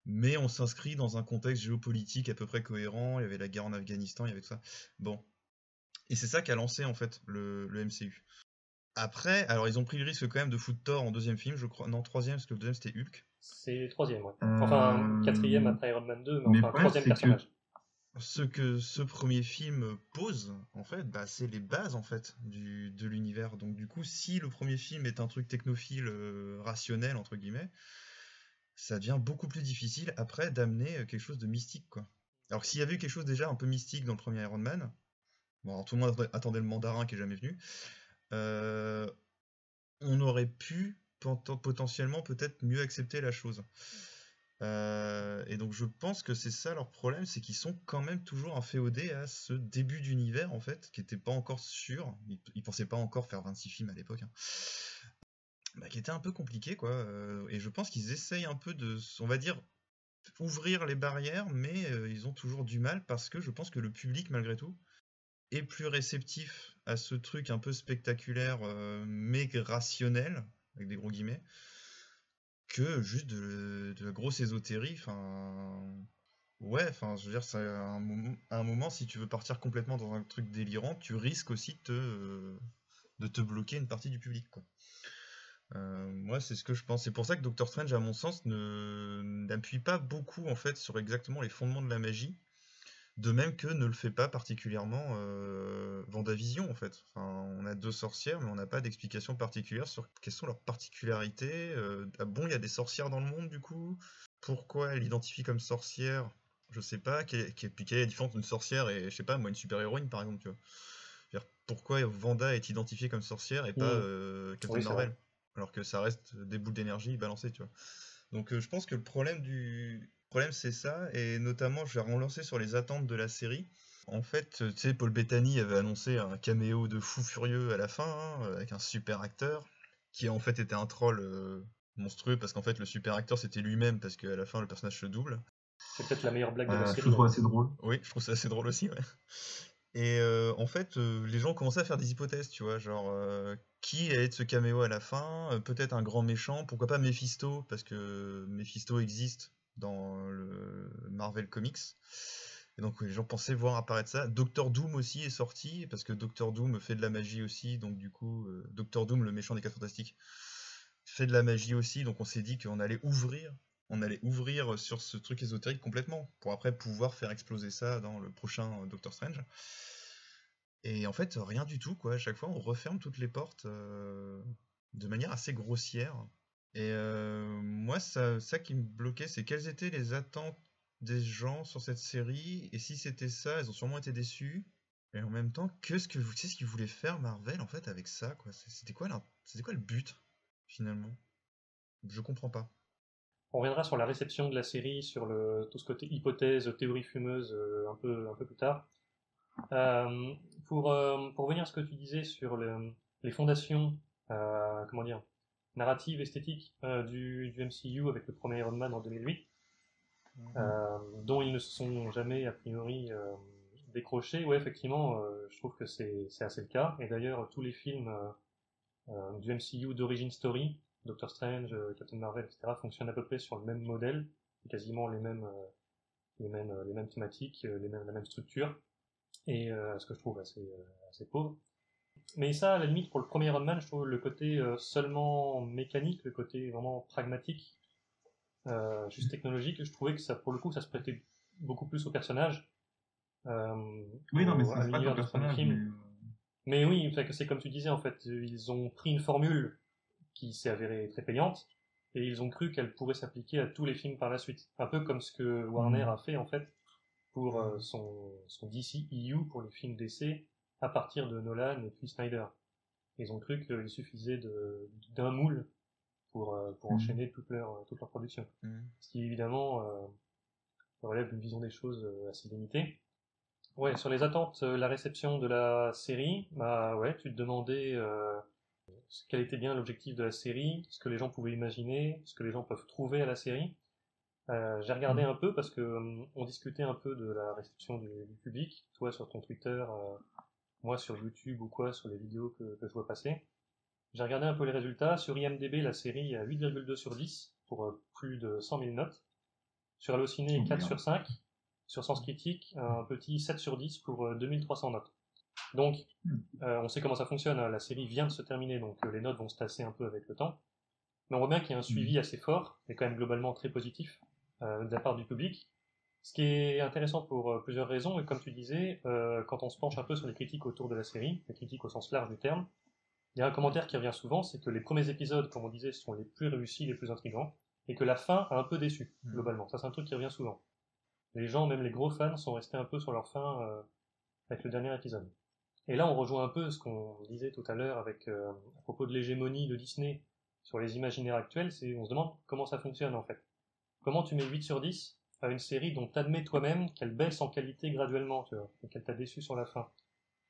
mais on s'inscrit dans un contexte géopolitique à peu près cohérent. Il y avait la guerre en Afghanistan, il y avait tout ça. Bon. Et c'est ça qui a lancé en fait le MCU. Après, alors ils ont pris le risque quand même de foutre Thor en deuxième film, je crois. Non, troisième, parce que le deuxième c'était Hulk. C'est troisième, ouais. Enfin, quatrième après Iron Man 2, mais mais enfin, troisième que- personnage. Ce que ce premier film pose, en fait, bah, c'est les bases en fait du, de l'univers. Donc du coup, si le premier film est un truc technophile euh, rationnel entre guillemets, ça devient beaucoup plus difficile après d'amener euh, quelque chose de mystique quoi. Alors s'il y avait eu quelque chose déjà un peu mystique dans le premier Iron Man, bon, alors, tout le monde attendait- le mandarin qui est jamais venu, euh, on aurait pu poten- potentiellement peut-être mieux accepter la chose. Euh, et donc je pense que c'est ça leur problème, c'est qu'ils sont quand même toujours inféodés à ce début d'univers en fait, qui n'était pas encore sûr. Ils, ils pensaient pas encore faire 26 films à l'époque. hein. Bah, qui était un peu compliqué quoi. euh, et je pense qu'ils essayent un peu de, on va dire, ouvrir les barrières, mais euh, ils ont toujours du mal parce que je pense que le public malgré tout est plus réceptif à ce truc un peu spectaculaire euh, mais rationnel avec des gros guillemets que juste de, la grosse ésotérie. Enfin, ouais, enfin, je veux dire, un moment, à un moment, si tu veux partir complètement dans un truc délirant, tu risques aussi de te, de te bloquer une partie du public, quoi. Euh, moi, c'est ce que je pense. C'est pour ça que Doctor Strange, à mon sens, ne n'appuie pas beaucoup en fait sur exactement les fondements de la magie. De même que ne le fait pas particulièrement euh, Vendavision en fait. Enfin, on a deux sorcières, mais on n'a pas d'explication particulière sur quelles sont leurs particularités. Euh, ah bon, il y a des sorcières dans le monde du coup? Pourquoi elle identifie comme sorcière? Je sais pas. Quelle, quelle- puis quelle est la différence d'une sorcière et je sais pas moi une super héroïne par exemple, tu vois. Pourquoi Vanda est identifiée comme sorcière et pas Mm. euh, Captain Oui, Marvel? Alors que ça reste des boules d'énergie balancées, tu vois. Donc euh, je pense que le problème du problème c'est ça, et notamment je vais relancer sur les attentes de la série. En fait, euh, tu sais, Paul Bettany avait annoncé un caméo de fou furieux à la fin, hein, avec un super acteur, qui en fait était un troll euh, monstrueux, parce qu'en fait le super acteur c'était lui-même, parce qu'à la fin le personnage se double. C'est peut-être la meilleure blague de Euh, la je série. le trouve hein. assez drôle. Oui, je trouve ça assez drôle aussi, ouais. Et euh, en fait, euh, les gens commençaient à faire des hypothèses, tu vois, genre euh, qui allait être ce caméo à la fin, euh, peut-être un grand méchant, pourquoi pas Mephisto, parce que Mephisto existe dans le Marvel Comics. Et donc les gens pensaient voir apparaître ça. Doctor Doom aussi est sorti, parce que Doctor Doom fait de la magie aussi, donc du coup, euh, Doctor Doom, le méchant des 4 Fantastiques, fait de la magie aussi, donc on s'est dit qu'on allait ouvrir on allait ouvrir sur ce truc ésotérique complètement, pour après pouvoir faire exploser ça dans le prochain euh, Doctor Strange. Et en fait, rien du tout, quoi. À chaque fois, on referme toutes les portes euh, de manière assez grossière. Et euh, moi, ça, ça qui me bloquait, c'est quelles étaient les attentes des gens sur cette série, et si c'était ça, ils ont sûrement été déçus. Et en même temps, qu'est-ce que vous, qu'est-ce qu'ils voulaient faire Marvel en fait avec ça, quoi? C'était quoi, c'était quoi le but finalement? Je comprends pas. On reviendra sur la réception de la série, sur tout ce côté hypothèse, théorie fumeuse euh, un, peu, un peu plus tard. Euh, pour, euh, pour revenir à ce que tu disais sur le- les fondations, comment dire, narratives, esthétiques euh, du, du MCU avec le premier Iron Man en 2008, euh, dont ils ne se sont jamais a priori euh, décrochés, ouais effectivement, je trouve que c'est assez le cas. Et d'ailleurs, tous les films du MCU d'origin story, Doctor Strange, Captain Marvel, etc., fonctionnent à peu près sur le même modèle, quasiment les mêmes, les mêmes, les mêmes thématiques, les mêmes, la même structure, et ce que je trouve assez, assez pauvre. Mais ça, à la limite, pour le premier Iron Man, je trouve le côté euh, seulement mécanique, le côté vraiment pragmatique, euh, juste technologique, je trouvais que ça, pour le coup, ça se prêtait beaucoup plus au personnage. Euh, Oui, non, mais c'est pas premier personnage, film. mais... euh, Mais oui, c'est comme tu disais, en fait, ils ont pris une formule qui s'est avérée très payante, et ils ont cru qu'elle pourrait s'appliquer à tous les films par la suite. Un peu comme ce que Warner Mhm. a fait, en fait, pour euh, son, son DC EU, pour les films DC, à partir de Nolan et puis Snyder. Ils ont cru qu'il suffisait d'un moule pour, euh, pour Mhm. enchaîner toute leur, toute leur production. Ce qui, évidemment, euh, relève d'une vision des choses euh, assez limitée. Ouais, sur les attentes, euh, la réception de la série, bah ouais, tu te demandais euh, quel était bien l'objectif de la série, ce que les gens pouvaient imaginer, ce que les gens peuvent trouver à la série. Euh, j'ai regardé un peu parce que hum, on discutait un peu de la réception du, du public, toi sur ton Twitter, euh, moi sur YouTube ou quoi, sur les vidéos que, que je vois passer. J'ai regardé un peu les résultats. Sur IMDB, la série à 8,2 sur 10 pour euh, plus de 100 000 notes. Sur Allociné, Oh, 4 merde. sur 5. Sur Sens Critique, un petit 7 sur 10 pour euh, 2300 notes. Donc, Hmm. euh, on sait comment ça fonctionne. hein. La série vient de se terminer, donc euh, les notes vont se tasser un peu avec le temps. Mais on voit bien qu'il y a un suivi assez fort, et quand même globalement très positif, euh, de la part du public. Ce qui est intéressant pour euh, plusieurs raisons, et comme tu disais, euh, quand on se penche un peu sur les critiques autour de la série, les critiques au sens large du terme, il y a un commentaire qui revient souvent, c'est que les premiers épisodes, comme on disait, sont les plus réussis, les plus intrigants, et que la fin a un peu déçu, globalement. Ça, c'est un truc qui revient souvent. Les gens, même les gros fans, sont restés un peu sur leur fin euh, avec le dernier épisode. Et là, on rejoint un peu ce qu'on disait tout à l'heure avec euh, à propos de l'hégémonie de Disney sur les imaginaires actuels, c'est on se demande comment ça fonctionne en fait. Comment tu mets 8 sur 10 à une série dont t'admets toi-même qu'elle baisse en qualité graduellement, tu vois, et qu'elle t'a déçu sur la fin.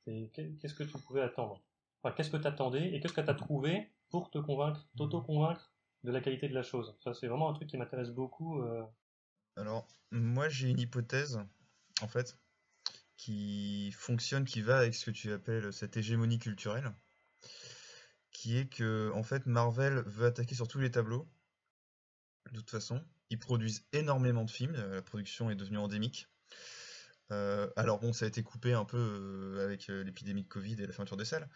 Qu'est-ce que tu pouvais attendre? Qu'est-ce que t'attendais et qu'est-ce que t'as trouvé pour te convaincre, t'auto-convaincre de la qualité de la chose? Ça, c'est vraiment un truc qui m'intéresse beaucoup. euh, Alors, moi j'ai une hypothèse, en fait, qui fonctionne, qui va avec ce que tu appelles cette hégémonie culturelle, qui est que, en fait, Marvel veut attaquer sur tous les tableaux, de toute façon. Ils produisent énormément de films, euh, la production est devenue endémique. Euh, alors bon, ça a été coupé un peu euh, avec l'épidémie de Covid et la fermeture des salles,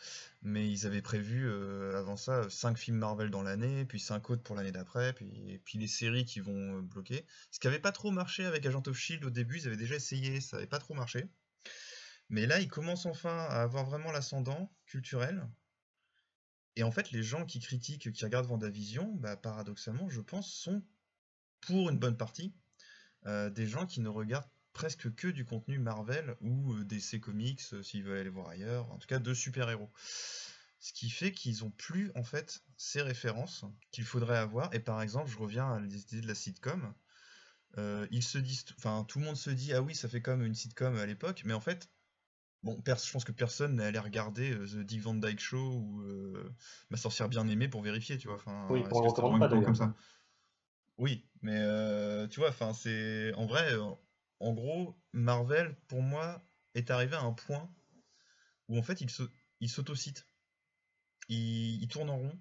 mais ils avaient prévu avant ça 5 films Marvel dans l'année, puis 5 autres pour l'année d'après, puis, les séries qui vont bloquer. Ce qui avait pas trop marché avec Agent of Shield au début, ils avaient déjà essayé, ça avait pas trop marché. Mais là, ils commencent enfin à avoir vraiment l'ascendant culturel. Et en fait, les gens qui critiquent, qui regardent Vendavision, bah, paradoxalement, je pense, sont pour une bonne partie euh, des gens qui ne regardent presque que du contenu Marvel ou euh, DC Comics euh, s'ils veulent aller voir ailleurs, en tout cas de super-héros. Ce qui fait qu'ils ont plus en fait ces références qu'il faudrait avoir. Et par exemple, je reviens à l'idée de la sitcom. Euh, ils se disent, enfin tout le monde se dit ah oui ça fait comme une sitcom à l'époque, mais en fait Bon, je pense que personne n'est allé regarder euh, The Dick Van Dyke Show ou euh, Ma sorcière bien aimée pour vérifier, tu vois. Enfin, Oui, est-ce pour que c'était vraiment pas une comme ça? Oui, mais euh, tu vois, enfin, c'est en vrai, euh, en gros, Marvel pour moi est arrivé à un point où en fait il se, il s'autocite, il, tourne en rond,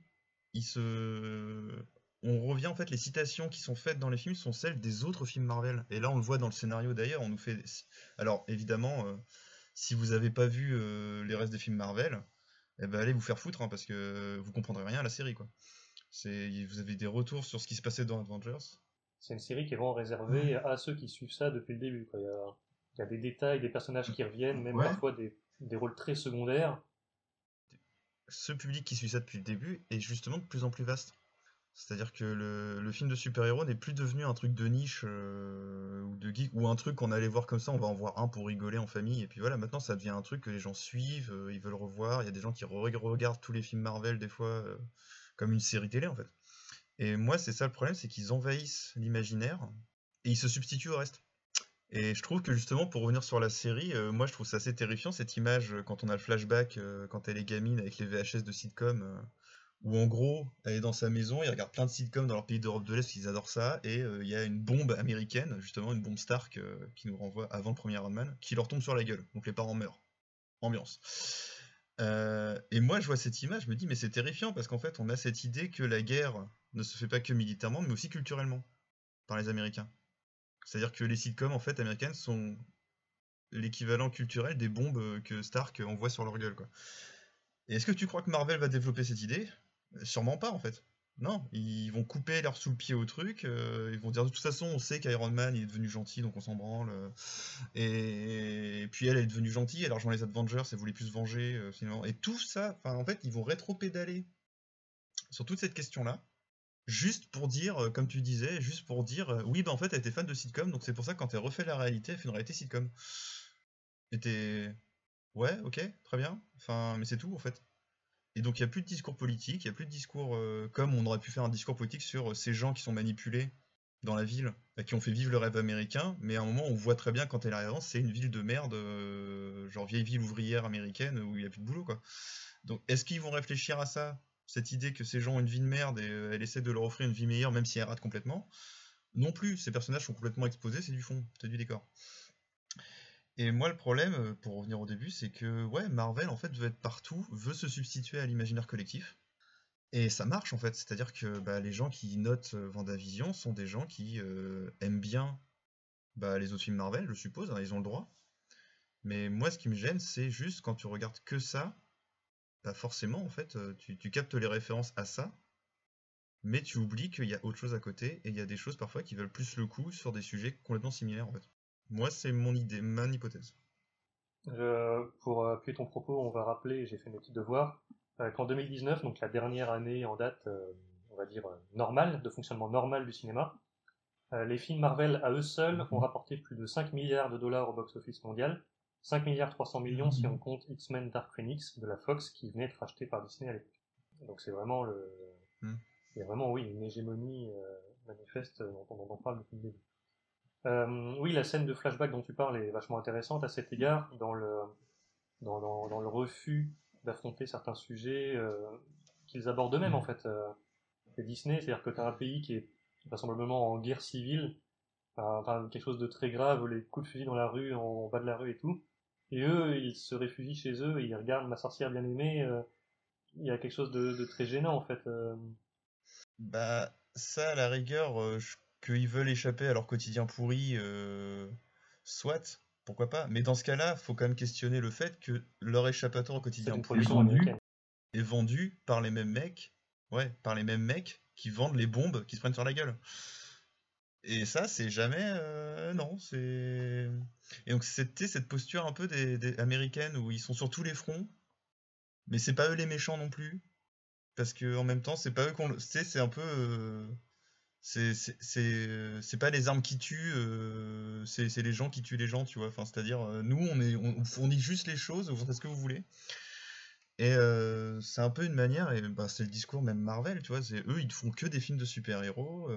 il se, on revient en fait les citations qui sont faites dans les films sont celles des autres films Marvel. Et là on le voit dans le scénario d'ailleurs, on nous fait, alors évidemment, euh, si vous avez pas vu les restes des films Marvel, eh ben allez vous faire foutre hein, parce que vous comprendrez rien à la série quoi. Vous avez des retours sur ce qui se passait dans Avengers? C'est une série qui est vraiment réservée à ceux qui suivent ça depuis le début. quoi. Il, y a, il y a des détails, des personnages qui reviennent, même Ouais. parfois des, des rôles très secondaires. ce public qui suit ça depuis le début est justement de plus en plus vaste. C'est-à-dire que le, le film de super-héros n'est plus devenu un truc de niche euh, ou de geek ou un truc qu'on allait voir comme ça, on va en voir un pour rigoler en famille et puis voilà, maintenant ça devient un truc que les gens suivent, euh, ils veulent revoir, il y a des gens qui re- regardent tous les films Marvel des fois euh, comme une série télé en fait. Et moi c'est ça le problème, c'est qu'ils envahissent l'imaginaire et ils se substituent au reste. Et je trouve que justement, pour revenir sur la série, euh, moi je trouve ça assez terrifiant cette image euh, quand on a le flashback, euh, quand elle est gamine avec les VHS de sitcom, où en gros, elle est dans sa maison, ils regardent plein de sitcoms dans leur pays d'Europe de l'Est, ils adorent ça, et il y a une bombe américaine, justement une bombe Stark, qui nous renvoie avant le premier Iron Man, qui leur tombe sur la gueule. Donc les parents meurent. Ambiance. Euh, et moi je vois cette image, je me dis mais c'est terrifiant parce qu'en fait on a cette idée que la guerre ne se fait pas que militairement, mais aussi culturellement, par les Américains. C'est-à-dire que les sitcoms en fait américaines sont l'équivalent culturel des bombes que Stark envoie sur leur gueule quoi. Et est-ce que tu crois que Marvel va développer cette idée? Sûrement pas en fait. Non, ils vont couper leur sous le pied au truc, euh, ils vont dire de toute façon on sait qu'Iron Man est devenu gentil donc on s'en branle. euh, et... puis elle, est devenue gentille, elle a rejoint les Avengers, elle voulait plus se venger euh, finalement. Et tout ça, en fait ils vont rétro-pédaler sur toute cette question-là. Juste pour dire, comme tu disais, juste pour dire, oui, bah en fait, elle était fan de sitcom, donc c'est pour ça que quand elle refait la réalité, elle fait une réalité sitcom. Et. Ouais, ok, très bien. Enfin, mais c'est tout en fait. Et donc il n'y a plus de discours politique, il n'y a plus de discours euh, comme on aurait pu faire un discours politique sur euh, ces gens qui sont manipulés dans la ville, euh, qui ont fait vivre le rêve américain, mais à un moment on voit très bien quand elle arrive, c'est une ville de merde, euh, genre vieille ville ouvrière américaine où il n'y a plus de boulot quoi. Donc est-ce qu'ils vont réfléchir à ça Cette idée que ces gens ont une vie de merde et elle essaie de leur offrir une vie meilleure même si elle rate complètement? Non plus, ces personnages sont complètement exposés, c'est du fond, c'est du décor. Et moi, le problème, euh, pour revenir au début, c'est que ouais, Marvel en fait veut être partout, veut se substituer à l'imaginaire collectif. Et ça marche en fait, c'est-à-dire que bah, les gens qui notent euh, Vendavision sont des gens qui euh, aiment bien bah, les autres films Marvel, je suppose, hein, ils ont le droit. Mais moi, ce qui me gêne, c'est juste quand tu regardes que ça, bah forcément, en fait, tu, tu captes les références à ça, mais tu oublies qu'il y a autre chose à côté, et il y a des choses parfois qui valent plus le coup sur des sujets complètement similaires en fait. Moi, c'est mon idée, mon hypothèse. Je- pour appuyer ton propos, on va rappeler, j'ai fait mes petits devoirs, euh, qu'en 2019, donc la dernière année en date, euh, on va dire, euh, normale, de fonctionnement normal du cinéma, les films Marvel à eux seuls ont rapporté plus de 5 milliards de dollars au box-office mondial, 5 milliards 300 millions si on compte X-Men Dark Phoenix de la Fox qui venait d'être acheté par Disney à l'époque. Donc c'est vraiment le... Hmm. Il y a vraiment, oui, une hégémonie manifeste dont on, dont on parle depuis le début. Euh, oui, la scène de flashback dont tu parles est vachement intéressante à cet égard, dans le, dans, dans, dans le refus d'affronter certains sujets euh, qu'ils abordent eux-mêmes en fait. Euh, c'est Disney, c'est-à-dire que tu as un pays qui est vraisemblablement en guerre civile, enfin quelque chose de très grave, les coups de fusil dans la rue, en, en bas de la rue et tout, et eux, ils se réfugient chez eux, et ils regardent ma sorcière bien aimée, euh, il y a quelque chose de, de très gênant en fait. Bah, ça, à la rigueur, je- qu'ils veulent échapper à leur quotidien pourri, euh, soit, pourquoi pas. Mais dans ce cas-là, faut quand même questionner le fait que leur échappatoire au quotidien pourri est vendu par les mêmes mecs, ouais, par les mêmes mecs qui vendent les bombes qui se prennent sur la gueule. Et ça, c'est jamais, euh, non, c'est. Et donc c'était cette posture un peu des, des américaines où ils sont sur tous les fronts, mais c'est pas eux les méchants non plus, parce que en même temps, c'est pas eux qu'on, c'est un peu, euh, Euh, c'est pas les armes qui tuent, euh, c'est les gens qui tuent les gens, tu vois. Enfin, c'est-à-dire, euh, nous, on est, on fournit juste les choses, vous faites ce que vous voulez. Et euh, c'est un peu une manière, et bah, c'est le discours même Marvel, tu vois. Eux, ils font que des films de super-héros.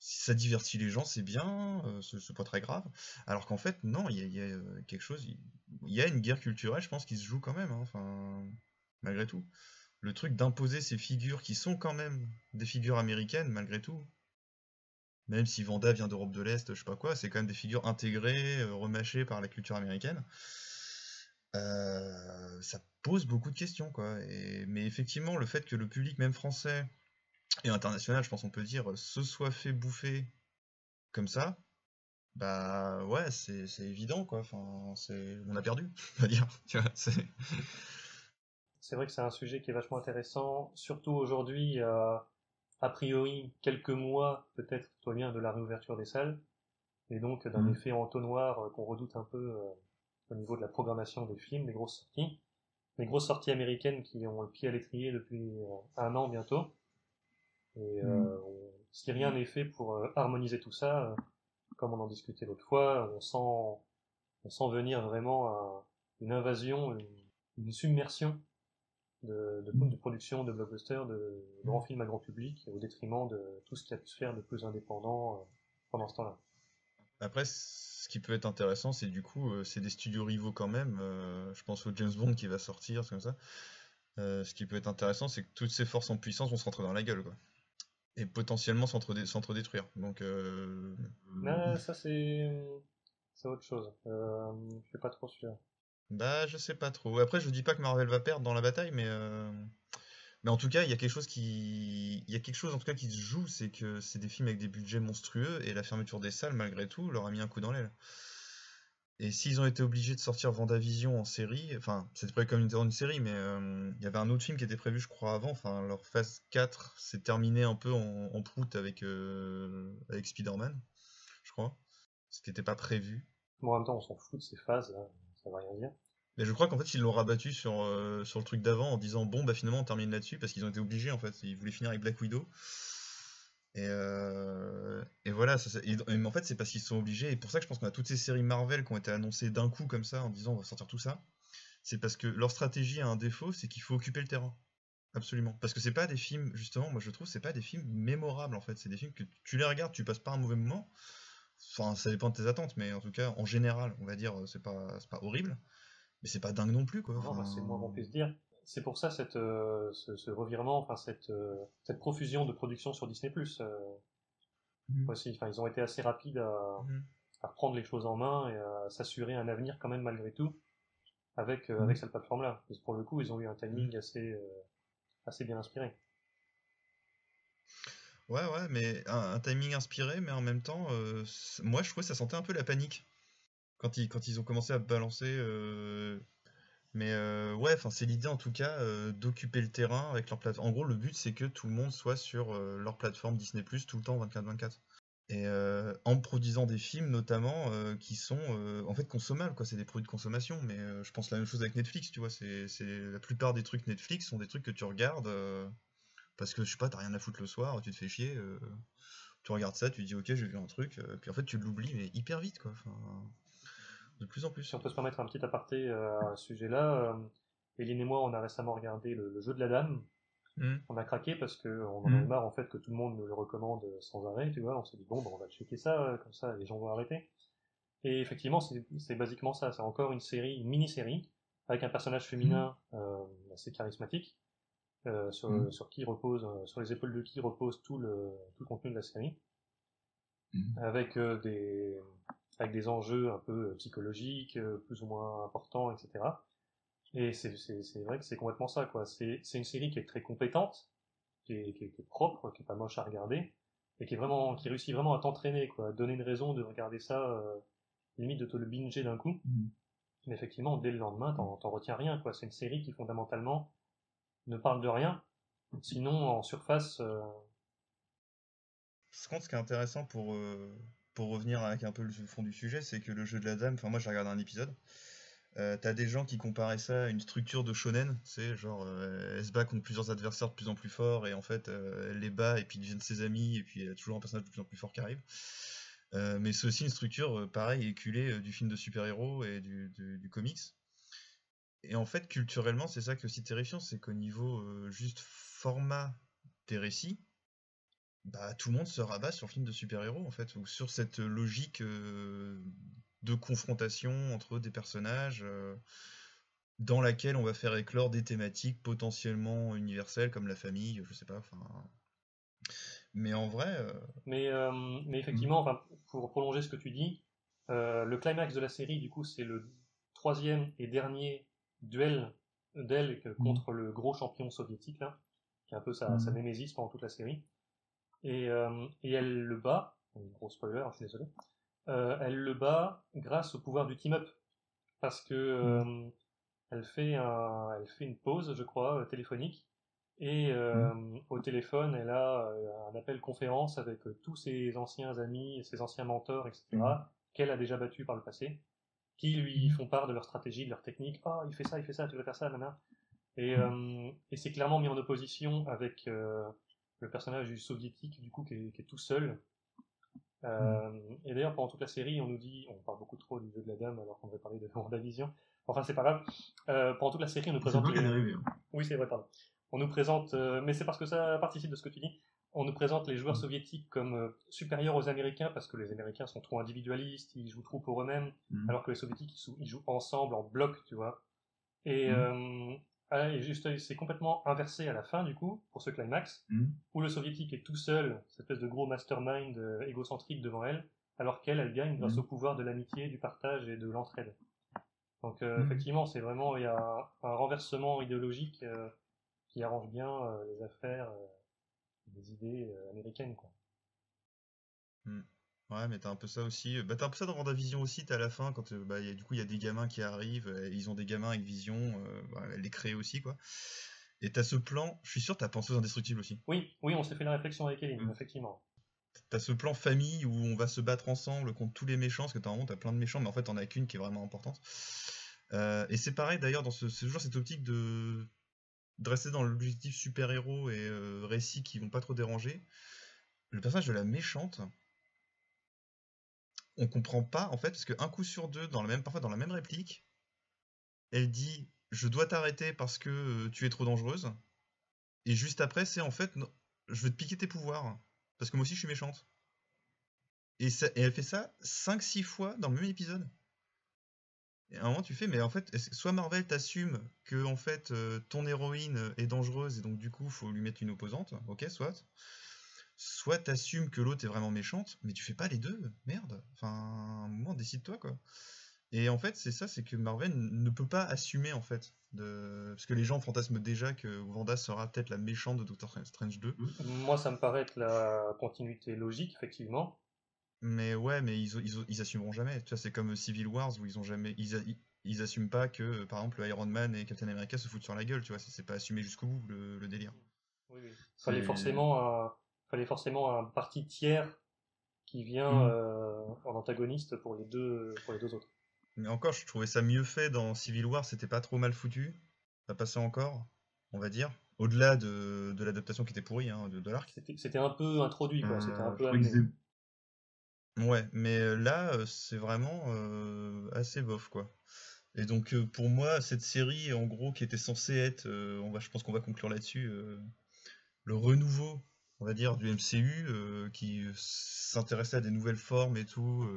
si ça divertit les gens, c'est bien, c'est pas très grave. Alors qu'en fait, non, il y a, quelque chose, il y a une guerre culturelle, je pense, qui se joue quand même, hein, enfin, malgré tout. Le truc d'imposer ces figures qui sont quand même des figures américaines, malgré tout. Même si Vanda vient d'Europe de l'Est, je sais pas quoi, c'est quand même des figures intégrées, euh, remâchées par la culture américaine. Euh, ça pose beaucoup de questions, quoi. Mais effectivement, le fait que le public, même français et international, je pense on peut dire, se soit fait bouffer comme ça, bah ouais, c'est évident, quoi. Enfin, on a perdu, on va dire. Tu vois, c'est... Vrai que c'est un sujet qui est vachement intéressant, surtout aujourd'hui, à a priori quelques mois peut-être tout bien de la réouverture des salles, et donc d'un Mhm. effet entonnoir euh, qu'on redoute un peu euh, au niveau de la programmation des films, des grosses sorties. Les grosses sorties américaines qui ont le pied à l'étrier depuis euh, un an bientôt. Et euh, on- si rien n'est fait pour euh, harmoniser tout ça, euh, comme on en discutait l'autre fois, on sent, on sent venir vraiment un- une invasion, une, une submersion de, de, de production, de blockbusters, de grands films à grand public, au détriment de tout ce qui a pu se faire de plus indépendant euh, pendant ce temps-là. Après, ce qui peut être intéressant, c'est du coup, euh, c'est des studios rivaux quand même. euh, je pense au James Bond qui va sortir, comme ça. Ce qui peut être intéressant, c'est que toutes ces forces en puissance vont se rentrer dans la gueule, quoi. Et potentiellement s'entre- s'entre-détruire. Donc, euh, Mais ça, c'est c'est autre chose. Euh, je suis pas trop sûr. Bah, je sais pas trop. Après, je dis pas que Marvel va perdre dans la bataille, mais euh, mais en tout cas, il y a quelque chose qui, il y a quelque chose en tout cas qui se joue, c'est que c'est des films avec des budgets monstrueux et la fermeture des salles, malgré tout, leur a mis un coup dans l'aile. Et s'ils ont été obligés de sortir Vendavision en série, enfin, c'était prévu comme une, une série, mais euh, il y avait un autre film qui était prévu, je crois, avant. Enfin, leur phase 4 s'est terminée un peu en, en prout avec euh, avec Spider-Man, je crois. Ce qui n'était pas prévu. Bon, en même temps, on s'en fout de ces phases, là. Mais je crois qu'en fait ils l'ont rabattu sur, euh, sur le truc d'avant en disant bon bah finalement on termine là-dessus parce qu'ils ont été obligés en fait, ils voulaient finir avec Black Widow. Et, euh, et voilà, et en fait c'est parce qu'ils sont obligés, et pour ça que je pense qu'on a toutes ces séries Marvel qui ont été annoncées d'un coup comme ça en disant on va sortir tout ça. C'est parce que leur stratégie a un défaut, c'est qu'il faut occuper le terrain. Absolument. Parce que c'est pas des films, justement, moi je trouve, c'est pas des films mémorables en fait. C'est des films que tu les regardes, tu passes pas un mauvais moment. Enfin, ça dépend de tes attentes, mais en tout cas, en général, on va dire, c'est pas, c'est pas horrible. Mais c'est pas dingue non plus, quoi. Bah, c'est moins qu'on puisse dire. C'est pour ça cette, euh, ce, ce revirement, enfin cette, euh, cette profusion de production sur Disney+. Euh, Mhm. aussi, enfin, ils ont été assez rapides à, Mhm. à reprendre les choses en main et à s'assurer un avenir quand même malgré tout avec, euh, Mhm. avec cette plateforme-là. Parce que Pour le coup, ils ont eu un timing assez, euh, assez bien inspiré. Ouais, ouais, mais un, timing inspiré, mais en même temps, euh, moi je trouvais que ça sentait un peu la panique quand ils, quand ils ont commencé à balancer. euh, Mais euh, ouais, enfin c'est l'idée en tout cas d'occuper le terrain avec leur plateforme. En gros, le but c'est que tout le monde soit sur leur plateforme Disney Plus tout le temps 24-24. Et en produisant des films notamment qui sont en fait consommables, quoi. C'est des produits de consommation, mais je pense la même chose avec Netflix, tu vois. C'est la plupart des trucs Netflix sont des trucs que tu regardes. Parce que je sais pas, t'as rien à foutre le soir, tu te fais chier, euh, tu regardes ça, tu dis ok, j'ai vu un truc, euh, puis en fait tu l'oublies, mais hyper vite quoi. De plus en plus. Si on peut se permettre un petit aparté euh, à ce sujet-là, Eline et moi, on a récemment regardé le, le jeu de la dame. Mhm. On a craqué parce que on en avait Mhm. marre en fait que tout le monde nous le recommande sans arrêt, tu vois. On s'est dit bon, ben, on va checker ça, comme ça les gens vont arrêter. Et effectivement, c'est c'est basiquement ça. C'est encore une série, une mini-série avec un personnage féminin euh, assez charismatique, euh, sur, Mhm. sur qui repose, euh, sur les épaules de qui repose tout le tout le contenu de la série, avec euh, des avec des enjeux un peu psychologiques, euh, plus ou moins importants, etc. Et c'est c'est- c'est vrai que c'est complètement ça, quoi. C'est c'est une série qui est très compétente, qui est, qui est- qui est propre, qui est pas moche à regarder, et qui est vraiment, qui réussit vraiment à t'entraîner, quoi, à donner une raison de regarder ça, euh, limite de te le binger d'un coup. Mais effectivement, dès le lendemain, t'en t'en retiens rien, quoi. C'est une série qui fondamentalement ne parle de rien, sinon en surface. euh, ce qui est intéressant pour, euh, pour revenir avec un peu le fond du sujet, c'est que le jeu de la dame, enfin moi j'ai regardé un épisode, Euh, T'as des gens qui comparaient ça à une structure de shonen, c'est genre euh, elle se bat contre plusieurs adversaires de plus en plus forts et en fait elle les bat et puis deviennent ses amis et puis y a toujours un personnage de plus en plus fort qui arrive. Mais c'est aussi une structure euh, pareil éculée du film de super-héros et du comics. Et en fait culturellement c'est ça qui est aussi terrifiant, c'est qu'au niveau euh, juste format des récits, bah tout le monde se rabat sur le film de super-héros en fait, ou sur cette logique euh, de confrontation entre des personnages euh, dans laquelle on va faire éclore des thématiques potentiellement universelles comme la famille, je sais pas, enfin. Mais en vrai. Mais, mais effectivement, pour prolonger ce que tu dis, le climax de la série, du coup, c'est le troisième et dernier duel d'elle que- contre le gros champion soviétique, là, qui est un peu sa, Mhm. sa némésis pendant toute la série. Et, euh, et elle le bat, gros spoiler, je suis désolé, euh, elle le bat grâce au pouvoir du team-up. Parce que euh, elle, fait un, elle fait une pause, je crois, téléphonique. Et euh, au téléphone, elle a un appel conférence avec tous ses anciens amis, ses anciens mentors, etc., qu'elle a déjà battus par le passé, qui lui font part de leur stratégie, de leur technique. Ah, il fait ça, il fait ça, tu dois faire ça, nana. Et, euh, et c'est clairement mis en opposition avec euh, le personnage du soviétique, du coup, qui est, qui est tout seul. Euh, Et d'ailleurs, pendant toute la série, on nous dit, on parle beaucoup trop du jeu de la dame alors qu'on devrait parler de WandaVision. Enfin, c'est pas grave. Pendant toute la série, on nous présente. les- arrivé, hein. Oui, c'est vrai, pardon. On nous présente, mais c'est parce que ça participe de ce que tu dis. On nous présente les joueurs soviétiques comme euh, supérieurs aux Américains parce que les Américains sont trop individualistes, ils jouent trop pour eux-mêmes, Mhm. alors que les Soviétiques ils, jouent ensemble en bloc, tu vois. Et, Mhm. euh, ah, et juste, c'est complètement inversé à la fin du coup pour ce climax où le Soviétique est tout seul, cette espèce de gros mastermind euh, égocentrique devant elle, alors qu'elle, elle gagne grâce au pouvoir de l'amitié, du partage et de l'entraide. Donc euh, effectivement, c'est vraiment il y a un, un renversement idéologique euh, qui arrange bien les affaires, des idées euh, américaines quoi. Hmm. Ouais, mais t'as un peu ça aussi. Bah, t'as un peu ça dans WandaVision aussi. T'as à la fin, quand euh, bah, y a, du coup il y a des gamins qui arrivent, euh, ils ont des gamins avec vision, euh, bah, elle les crée aussi, quoi. Et t'as ce plan, je suis sûr, t'as pensé aux Indestructibles aussi. Oui, oui, on s'est fait la réflexion avec Eline, effectivement. T'as ce plan famille où on va se battre ensemble contre tous les méchants, parce que t'as vraiment t'as plein de méchants, mais en fait t'en as qu'une qui est vraiment importante. Euh, et c'est pareil d'ailleurs dans ce, c'est toujours cette optique de, de rester dans l'objectif super-héros et euh, récits qui vont pas trop déranger. Le personnage de la méchante, on comprend pas en fait, parce qu'un coup sur deux, dans la même, parfois dans la même réplique, elle dit je dois t'arrêter parce que euh, tu es trop dangereuse. Et juste après, c'est en fait je veux te piquer tes pouvoirs parce que moi aussi je suis méchante. Et, ça, et elle fait ça 5-6 fois dans le même épisode. Et à un moment tu fais, mais en fait, soit Marvel t'assume que en fait euh, ton héroïne est dangereuse et donc du coup faut lui mettre une opposante, ok, soit. Soit t'assumes que l'autre est vraiment méchante, mais tu fais pas les deux, merde. Enfin, un moment décide-toi quoi. Et en fait, c'est ça, c'est que Marvel ne peut pas assumer en fait, parce que les gens fantasment déjà que Wanda sera peut-être la méchante de Doctor Strange 2. Moi, ça me paraît être la continuité logique, effectivement. Mais ouais, mais ils, ils, ils assumeront jamais. Tu vois, c'est comme Civil Wars où ils ont jamais, ils, a- ils, ils assument pas que, par exemple, Iron Man et Captain America se foutent sur la gueule. Tu vois, c'est c'est pas assumé jusqu'au bout le, le délire. Oui, oui. Fallait forcément un, fallait forcément un parti tiers qui vient Mhm. euh, en antagoniste pour les deux, pour les deux autres. Mais encore, je trouvais ça mieux fait dans Civil War. C'était pas trop mal foutu. Ça passait encore, on va dire. Au-delà de, de l'adaptation qui était pourrie hein, de, de l'arc. C'était un peu introduit, quoi. C'était un Euh, peu je. Ouais, mais euh, là, euh, c'est vraiment euh, assez bof, quoi. Et donc, pour moi, cette série, en gros, qui était censée être, on va, je pense qu'on va conclure là-dessus, le renouveau, on va dire, du MCU, qui s'intéressait à des nouvelles formes et tout,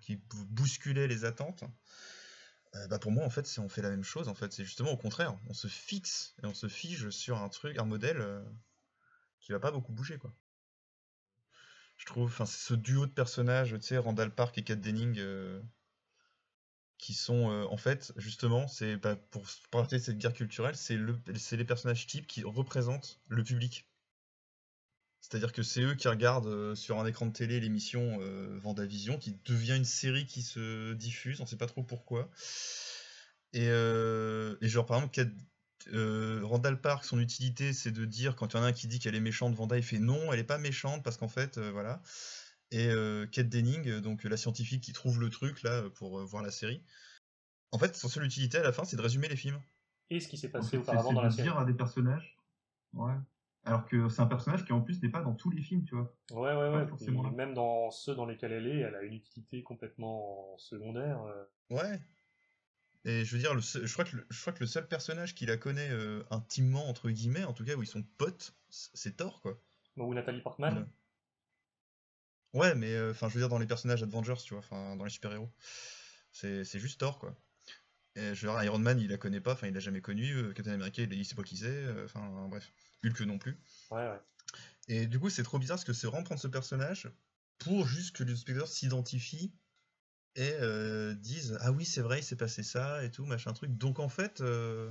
qui bou- bousculait les attentes. Bah pour moi, en fait, on fait la même chose. En fait, c'est justement au contraire, on se fixe et on se fige sur un truc, un modèle qui va pas beaucoup bouger, quoi je trouve, enfin, c'est ce duo de personnages, tu sais, Randall Park et Kat Denning, euh, qui sont, euh, en fait, justement, c'est bah, pour parler de cette guerre culturelle, c'est le, les personnages types qui représentent le public. C'est-à-dire que c'est eux qui regardent euh, sur un écran de télé l'émission Vendavision, qui devient une série qui se diffuse, on sait pas trop pourquoi. Et, et genre, par exemple, Kat- euh, Randall Park, son utilité, c'est de dire, quand il y en a un qui dit qu'elle est méchante, Vanda, il fait non, elle est pas méchante, parce qu'en fait, euh, voilà. Et euh, Kate Denning, donc la scientifique qui trouve le truc, là, pour euh, voir la série, En fait, son seule utilité à la fin, c'est de résumer les films. Et ce qui s'est En passé fait, auparavant dans la de série. dire à des personnages. Ouais. Alors que c'est un personnage qui en plus n'est pas dans tous les films, tu vois. Ouais, ouais, ouais. forcément même dans ceux dans lesquels elle est, elle a une utilité complètement secondaire. Ouais. Et je veux dire, le seul- je, crois que le, je crois que le seul personnage qui la connaît euh, intimement, entre guillemets, en tout cas où ils sont potes, c'est Thor, quoi. Ou Nathalie Portman. Ouais, mais euh, enfin, je veux dire, dans les personnages Avengers, tu vois, enfin, dans les super-héros. C'est c'est juste Thor, quoi. Et je veux dire, Iron Man, il la connaît pas, enfin, il l'a jamais connu. euh, Captain America, il, il sait pas qui c'est. euh, Enfin, bref. Hulk non plus. Ouais, ouais. Et du coup, c'est trop bizarre parce que c'est vraiment prendre ce personnage pour juste que le spectateur s'identifie euh, dise Ah oui, c'est vrai, il s'est passé ça et tout, machin truc. Donc en fait, euh,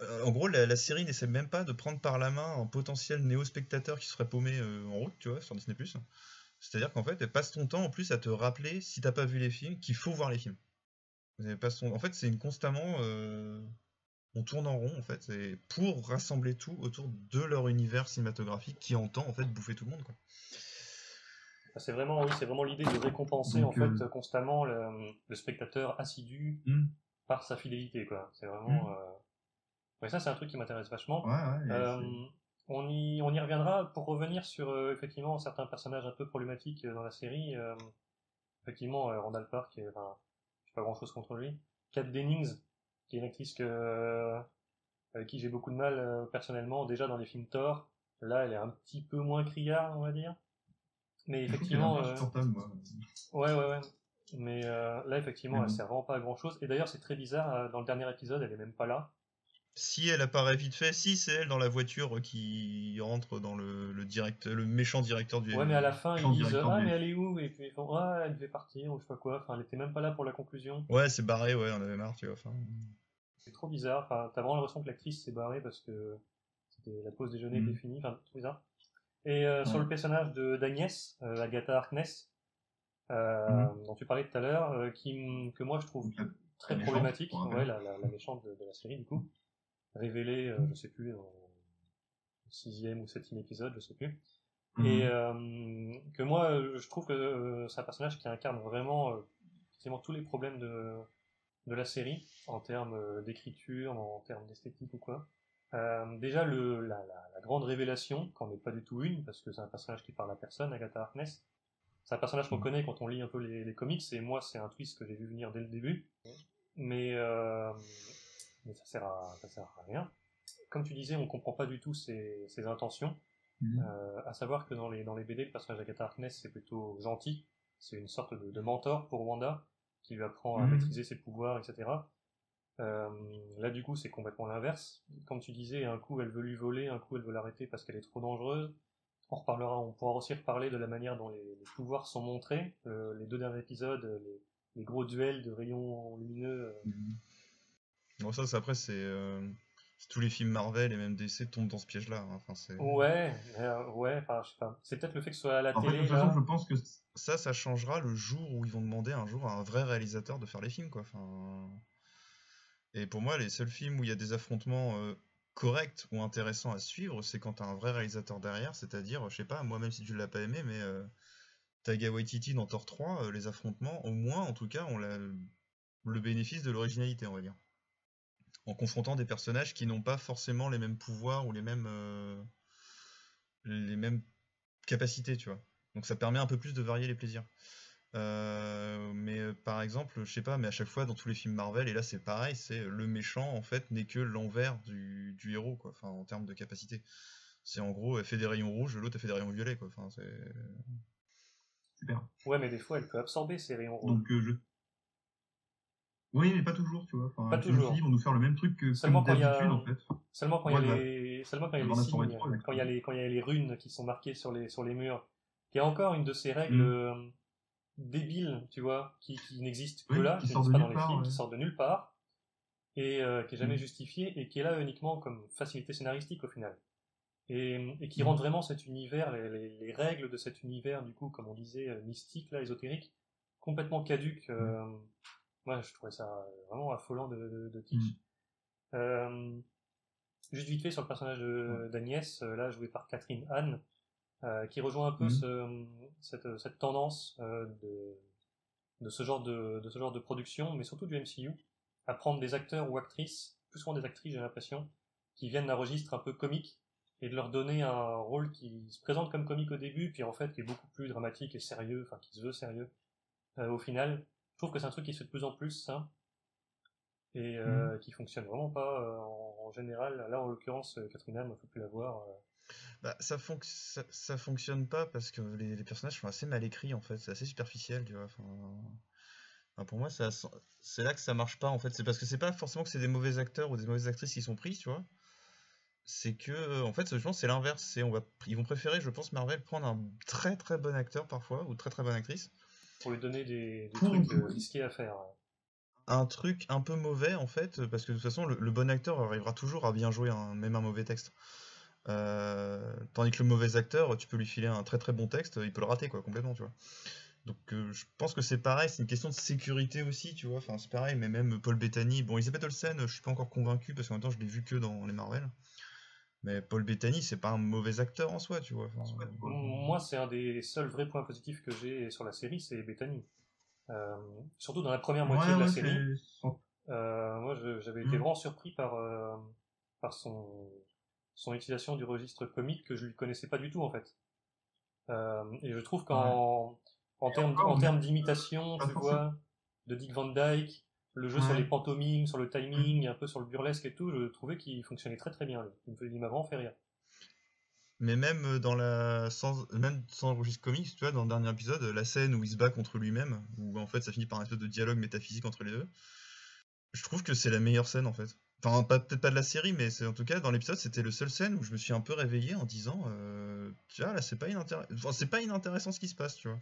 euh, en gros, la, série n'essaie même pas de prendre par la main un potentiel néo-spectateur qui serait paumé en route, tu vois, sur Disney. C'est-à-dire qu'en fait, elle passe ton temps en plus à te rappeler, si t'as pas vu les films, qu'il faut voir les films. En fait, c'est une constamment. On tourne en rond, en fait, et pour rassembler tout autour de leur univers cinématographique qui entend, en fait, bouffer tout le monde, quoi. Bah, C'est vraiment, oui, c'est vraiment l'idée de récompenser Donc, en euh, fait constamment le, le spectateur assidu Hmm. par sa fidélité, quoi. C'est vraiment. Mm. euh, Ouais, ça, c'est un truc qui m'intéresse vachement. Ouais, ouais, Euh, on y, on y reviendra pour revenir sur euh, effectivement certains personnages un peu problématiques euh, dans la série. Euh, effectivement, euh, Randall Park, euh, enfin, j'ai pas grand chose contre lui. Kat Dennings, qui est une actrice que, euh, avec qui j'ai beaucoup de mal euh, personnellement, déjà dans les films Thor. Là, elle est un petit peu moins criarde, on va dire. Mais effectivement. euh, moi. Ouais, ouais, ouais. Mais euh, là, effectivement, elle bon. sert vraiment pas à grand chose. Et d'ailleurs, c'est très bizarre, euh, dans le dernier épisode, elle est même pas là. Si elle apparaît vite fait, si c'est elle dans la voiture qui rentre dans le, le direct, le méchant directeur du. Ouais, mais à la fin, ils disent Ah, mais elle est où? Et puis ils font Ah, elle devait partir, ou je sais pas quoi. Enfin, elle était même pas là pour la conclusion. Ouais, c'est barré, ouais, on avait marre, tu vois. Enfin, C'est trop bizarre. Enfin, t'as vraiment l'impression que l'actrice s'est barrée parce que c'était la pause déjeuner Mhm. était finie. Enfin, trop bizarre. Et euh, sur le personnage de d'Agnès, euh, Agatha Harkness, euh, Mhm. dont tu parlais tout à l'heure, euh, qui, que moi je trouve la- très la problématique. Ouais, la, la, la méchante de, de la série, du coup. Révélée, euh, je sais plus, le sixième ou septième épisode, je sais plus. Mhm. Et euh, que moi, euh, je trouve que c'est un personnage qui incarne vraiment euh, quasiment tous les problèmes de, de la série, en termes d'écriture, en termes d'esthétique ou quoi. Euh, déjà, le, la, la, la grande révélation, qu'en est pas du tout une, parce que c'est un personnage qui parle à personne, Agatha Harkness. C'est un personnage qu'on connaît quand on lit un peu les, les comics, et moi, c'est un twist que j'ai vu venir dès le début. Mais, euh, mais ça sert à, ça sert à rien. Comme tu disais, on comprend pas du tout ses, ses intentions. Mhm. Euh, à savoir que dans les, dans les BD, le personnage d'Agatha Harkness, c'est plutôt gentil. C'est une sorte de, de mentor pour Wanda, qui lui apprend à maîtriser ses pouvoirs, etc. Euh, là, du coup, c'est complètement l'inverse. Comme tu disais, un coup, elle veut lui voler, un coup, elle veut l'arrêter parce qu'elle est trop dangereuse. On reparlera, on pourra aussi reparler de la manière dont les, les pouvoirs sont montrés. Euh, les deux derniers épisodes, les, les gros duels de rayons lumineux. euh, bon, ça, c'est après, c'est euh, c'est tous les films Marvel et même DC tombent dans ce piège-là. hein. Enfin, c'est. Ouais, euh, ouais, enfin, je sais pas. C'est peut-être le fait que ce soit à la En fait, de télé. toute façon, je pense que Ça, ça changera le jour où ils vont demander un jour à un vrai réalisateur de faire les films, quoi. Enfin... Et pour moi, les seuls films où il y a des affrontements euh, corrects ou intéressants à suivre, c'est quand t'as un vrai réalisateur derrière, c'est-à-dire, je sais pas, moi, même si tu l'as pas aimé, mais euh, Taika Waititi dans Thor 3, euh, les affrontements, au moins, en tout cas, on a le bénéfice de l'originalité, on va dire. En confrontant des personnages qui n'ont pas forcément les mêmes pouvoirs ou les mêmes, euh, les mêmes capacités, tu vois. Donc ça permet un peu plus de varier les plaisirs. Euh, mais euh, par exemple, je sais pas, mais à chaque fois dans tous les films Marvel, et là c'est pareil, c'est euh, le méchant en fait n'est que l'envers du, du héros, quoi, enfin en termes de capacité. C'est en gros, elle fait des rayons rouges, l'autre elle fait des rayons violets, quoi. Enfin, c'est. Super. Ouais, mais des fois, elle peut absorber ces rayons rouges. Donc, euh, je. Oui, mais pas toujours, tu vois. Enfin, Pas toujours. ils vont nous faire le même truc que Seulement comme quand il y a- d'habitude, en fait. Seulement quand il y a bah, les, seulement quand il y a les signes, quand il y a les, quand il y a les runes qui sont marquées sur les, sur les murs. Il y a encore une de ces règles Mm. Débiles, tu vois, qui, qui n'existent que Oui, là, qui de pas dans les part, films, ouais. qui sortent de nulle part, et euh, qui est jamais Mm. justifiée, et qui est là uniquement comme facilité scénaristique au final. Et, et qui Mm. rend vraiment cet univers, les, les- les règles de cet univers, du coup, comme on disait, euh, mystique, là, ésotérique, complètement caduques. Euh, moi, je trouvais ça vraiment affolant de, de, de kitsch. Mm. Euh, juste vite fait sur le personnage d'Agnès, là joué par Catherine Anne, euh, qui rejoint un peu Mhm. ce- cette, cette tendance euh, de, de ce genre de, de ce genre de production, mais surtout du MCU, à prendre des acteurs ou actrices, plus souvent des actrices j'ai l'impression, qui viennent d'un registre un peu comique, et de leur donner un rôle qui se présente comme comique au début, puis en fait qui est beaucoup plus dramatique et sérieux, enfin qui se veut sérieux euh, au final. Je trouve que c'est un truc qui se fait de plus en plus, ça, et euh, qui fonctionne vraiment pas euh, en, en général. Là, en l'occurrence, Catherine Anne, il faut plus la voir. Euh. Bah, ça, fonc- ça, ça fonctionne pas parce que les, les personnages sont assez mal écrits en fait, c'est assez superficiel, tu vois. Enfin, enfin, pour moi, c'est là que ça marche pas en fait. C'est parce que c'est pas forcément que c'est des mauvais acteurs ou des mauvaises actrices qui sont prises, tu vois. C'est que, en fait, je pense que c'est l'inverse. C'est on va, ils vont préférer, je pense, Marvel prendre un très très bon acteur parfois ou très très bonne actrice, pour lui donner des, des trucs euh, risqués à faire. un truc un peu mauvais en fait, parce que de toute façon, le, le bon acteur arrivera toujours à bien jouer un, même un mauvais texte. Euh, tandis que le mauvais acteur, tu peux lui filer un très très bon texte, il peut le rater quoi, complètement, tu vois. Donc euh, je pense que c'est pareil, c'est une question de sécurité aussi, tu vois. Enfin, c'est pareil, mais même Paul Bettany, bon, Elizabeth Olsen, je suis pas encore convaincu parce qu'en même temps, je l'ai vu que dans les Marvel. Mais Paul Bettany, c'est pas un mauvais acteur en soi, tu vois. Enfin, Moi, c'est un des seuls vrais points positifs que j'ai sur la série, c'est Bethany. Euh, surtout dans la première moitié Ouais, de la ouais, série. Euh, moi, j'avais été Mm. vraiment surpris par, euh, par son, son utilisation du registre comique que je lui connaissais pas du tout, en fait. Euh, et je trouve qu'en en termes en d'imitation, tu vois, de Dick Van Dyke, le jeu sur les pantomimes, sur le timing, un peu sur le burlesque et tout, je trouvais qu'il fonctionnait très très bien. Il m'a vraiment fait rire. Mais même dans la sans même sans le registre comics, tu vois, dans le dernier épisode, la scène où il se bat contre lui-même, où en fait ça finit par un espèce de dialogue métaphysique entre les deux, je trouve que c'est la meilleure scène en fait. Enfin, peut-être pas de la série, mais c'est en tout cas dans l'épisode, c'était le seul scène où je me suis un peu réveillé en disant, euh, tu vois, là c'est pas inintéressant, enfin, pas inintéressant ce qui se passe, tu vois.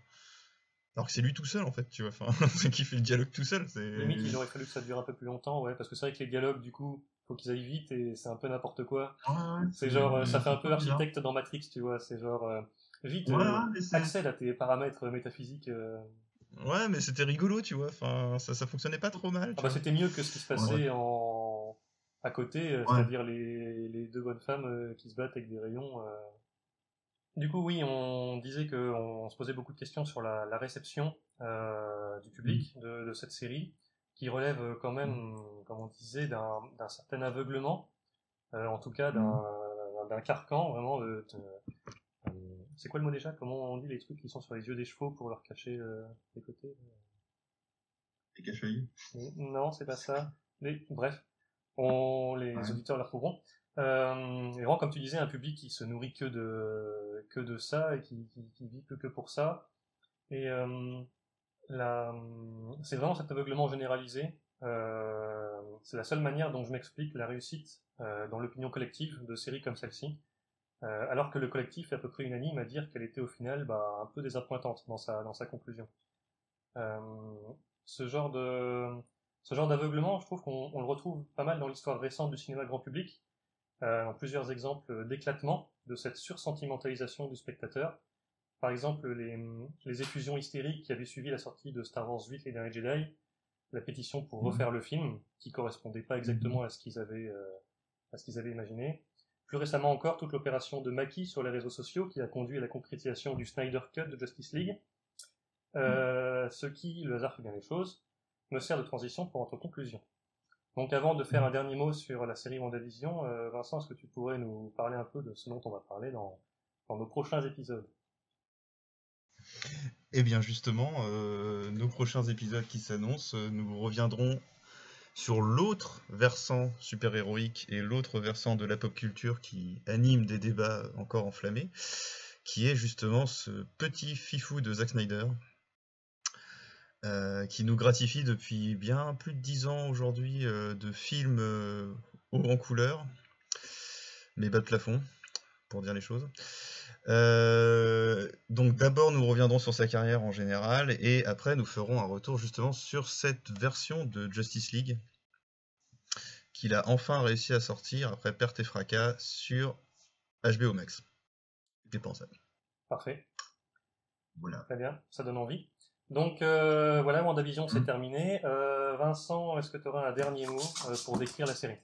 Alors que c'est lui tout seul en fait, tu vois. Enfin, c'est qui fait le dialogue tout seul. Limite, il aurait fallu que ça dure un peu plus longtemps, ouais, parce que c'est vrai que les dialogues, du coup, faut qu'ils aillent vite et c'est un peu n'importe quoi. C'est genre, euh, ça fait un peu architecte dans Matrix, tu vois, c'est genre, euh, vite, Ouais, euh, accède à tes paramètres métaphysiques. euh. Ouais, mais c'était rigolo, tu vois. Enfin, ça, ça fonctionnait pas trop mal. Ah bah, c'était mieux que ce qui se passait en à côté, euh, Ouais. c'est-à-dire les, les deux bonnes femmes euh, qui se battent avec des rayons. euh. Du coup, oui, on disait que on se posait beaucoup de questions sur la, la réception euh, du public de, de cette série, qui relève quand même, comme on disait, d'un certain aveuglement, euh, en tout cas d'un d'un carcan vraiment. de- de- c'est quoi le mot déjà? Comment on dit les trucs qui sont sur les yeux des chevaux pour leur cacher euh, les côtés? Les cache-œillets. non, c'est pas ça. Mais bref, on, les Ouais. auditeurs la retrouveront. Euh, et vraiment, comme tu disais, un public qui se nourrit que de que de ça et qui, qui, qui vit que, que pour ça. Et euh, c'est vraiment cet aveuglement généralisé. Euh, c'est la seule manière dont je m'explique la réussite euh, dans l'opinion collective de séries comme celle-ci. Alors que le collectif est à peu près unanime à dire qu'elle était au final bah, un peu désappointante dans sa, dans sa conclusion. Ce genre de ce genre d'aveuglement, je trouve qu'on on le retrouve pas mal dans l'histoire récente du cinéma grand public, euh, dans plusieurs exemples d'éclatement de cette sursentimentalisation du spectateur. Par exemple, les, les effusions hystériques qui avaient suivi la sortie de Star Wars 8 Les Derniers Jedi, la pétition pour refaire le film, qui correspondait pas exactement à ce qu'ils avaient, euh, à ce qu'ils avaient imaginé. Plus récemment encore, toute l'opération de Maki sur les réseaux sociaux qui a conduit à la concrétisation du Snyder Cut de Justice League. Euh, ce qui, le hasard fait bien les choses, me sert de transition pour notre conclusion. Donc avant de faire un dernier mot sur la série WandaVision, euh, Vincent, est-ce que tu pourrais nous parler un peu de ce dont on va parler dans, dans nos prochains épisodes? Eh bien justement, euh, nos prochains épisodes qui s'annoncent, euh, nous reviendrons sur l'autre versant super-héroïque et l'autre versant de la pop culture qui anime des débats encore enflammés, qui est justement ce petit fifou de Zack Snyder, euh, qui nous gratifie depuis bien plus de dix ans aujourd'hui euh, de films euh, haut en couleur, mais bas de plafond, pour dire les choses. Euh, donc d'abord nous reviendrons sur sa carrière en général et après nous ferons un retour justement sur cette version de Justice League qu'il a enfin réussi à sortir après perte et fracas sur HBO Max. Dépensable. Parfait. Voilà. Très bien, ça donne envie? Donc euh, voilà, WandaVision c'est terminé. Euh, Vincent, est-ce que tu auras un dernier mot euh, pour décrire la série?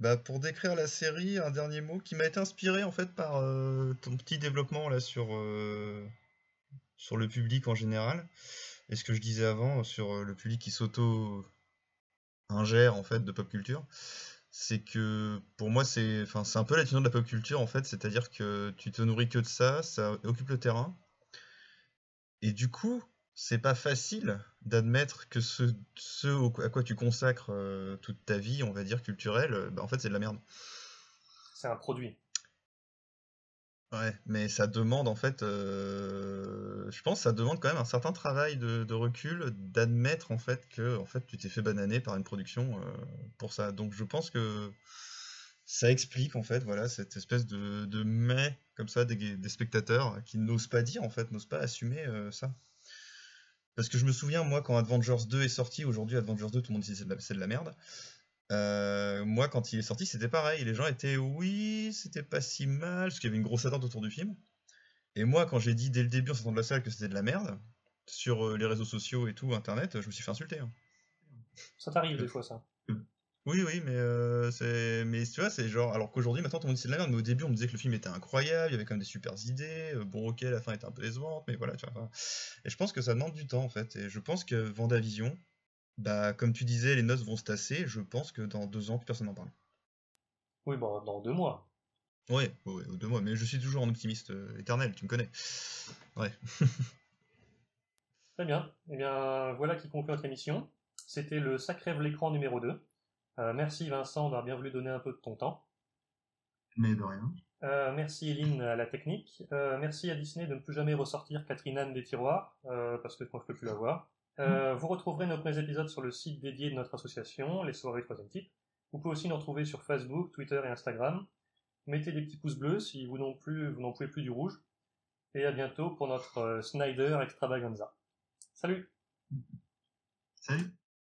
Bah, pour décrire la série, un dernier mot qui m'a été inspiré en fait par euh, ton petit développement là sur, sur le public en général. Et ce que je disais avant sur le public qui s'auto ingère en fait de pop culture, c'est que pour moi c'est enfin c'est un peu la de la pop culture en fait, c'est-à-dire que tu te nourris que de ça, ça occupe le terrain. Et du coup, c'est pas facile d'admettre que ce, ce à quoi tu consacres euh, toute ta vie, on va dire culturelle, euh, bah, en fait c'est de la merde. C'est un produit. Ouais, mais ça demande en fait, euh, je pense, que ça demande quand même un certain travail de, recul, d'admettre en fait que en fait tu t'es fait bananer par une production euh, pour ça. Donc je pense que ça explique en fait, voilà, cette espèce de, de mais comme ça des, spectateurs qui n'osent pas dire en fait, n'osent pas assumer euh, ça. Parce que je me souviens moi quand Avengers 2 est sorti, aujourd'hui Avengers 2 tout le monde dit c'est de, de la merde. Euh, moi, quand il est sorti, c'était pareil. Les gens étaient oui, c'était pas si mal, parce qu'il y avait une grosse attente autour du film. Et moi, quand j'ai dit dès le début en sortant de la salle que c'était de la merde, sur euh, les réseaux sociaux et tout, internet, je me suis fait insulter. Hein. Ça t'arrive des fois, ça Oui, oui, mais euh, c'est, mais tu vois, c'est genre, alors qu'aujourd'hui, maintenant, tout le monde dit c'est de la merde, mais au début, on me disait que le film était incroyable, il y avait quand même des super idées. bon, ok, la fin était un peu décevante, mais voilà, tu vois. Et je pense que ça demande du temps, en fait. Et je pense que Vendavision, bah, comme tu disais, les noces vont se tasser. Je pense que dans deux ans, plus personne n'en parle. Oui, bon, dans deux mois. Oui, ouais, deux mois. Mais je suis toujours un optimiste euh, éternel, tu me connais. Ouais. Très bien. Eh bien, voilà qui conclut notre émission. C'était le Sacré l'écran numéro 2. Euh, merci Vincent d'avoir bien voulu donner un peu de ton temps. Mais de rien. Euh, merci Eline à la technique. merci à Disney de ne plus jamais ressortir Catherine Anne des tiroirs, parce que que je peux plus la voir. Euh, vous retrouverez nos premiers épisodes sur le site dédié de notre association, les soirées troisième type. Vous pouvez aussi nous retrouver sur Facebook, Twitter et Instagram. Mettez des petits pouces bleus si vous n'en plus, vous n'en pouvez plus du rouge. Et à bientôt pour notre euh, Snyder Extravaganza. Salut Salut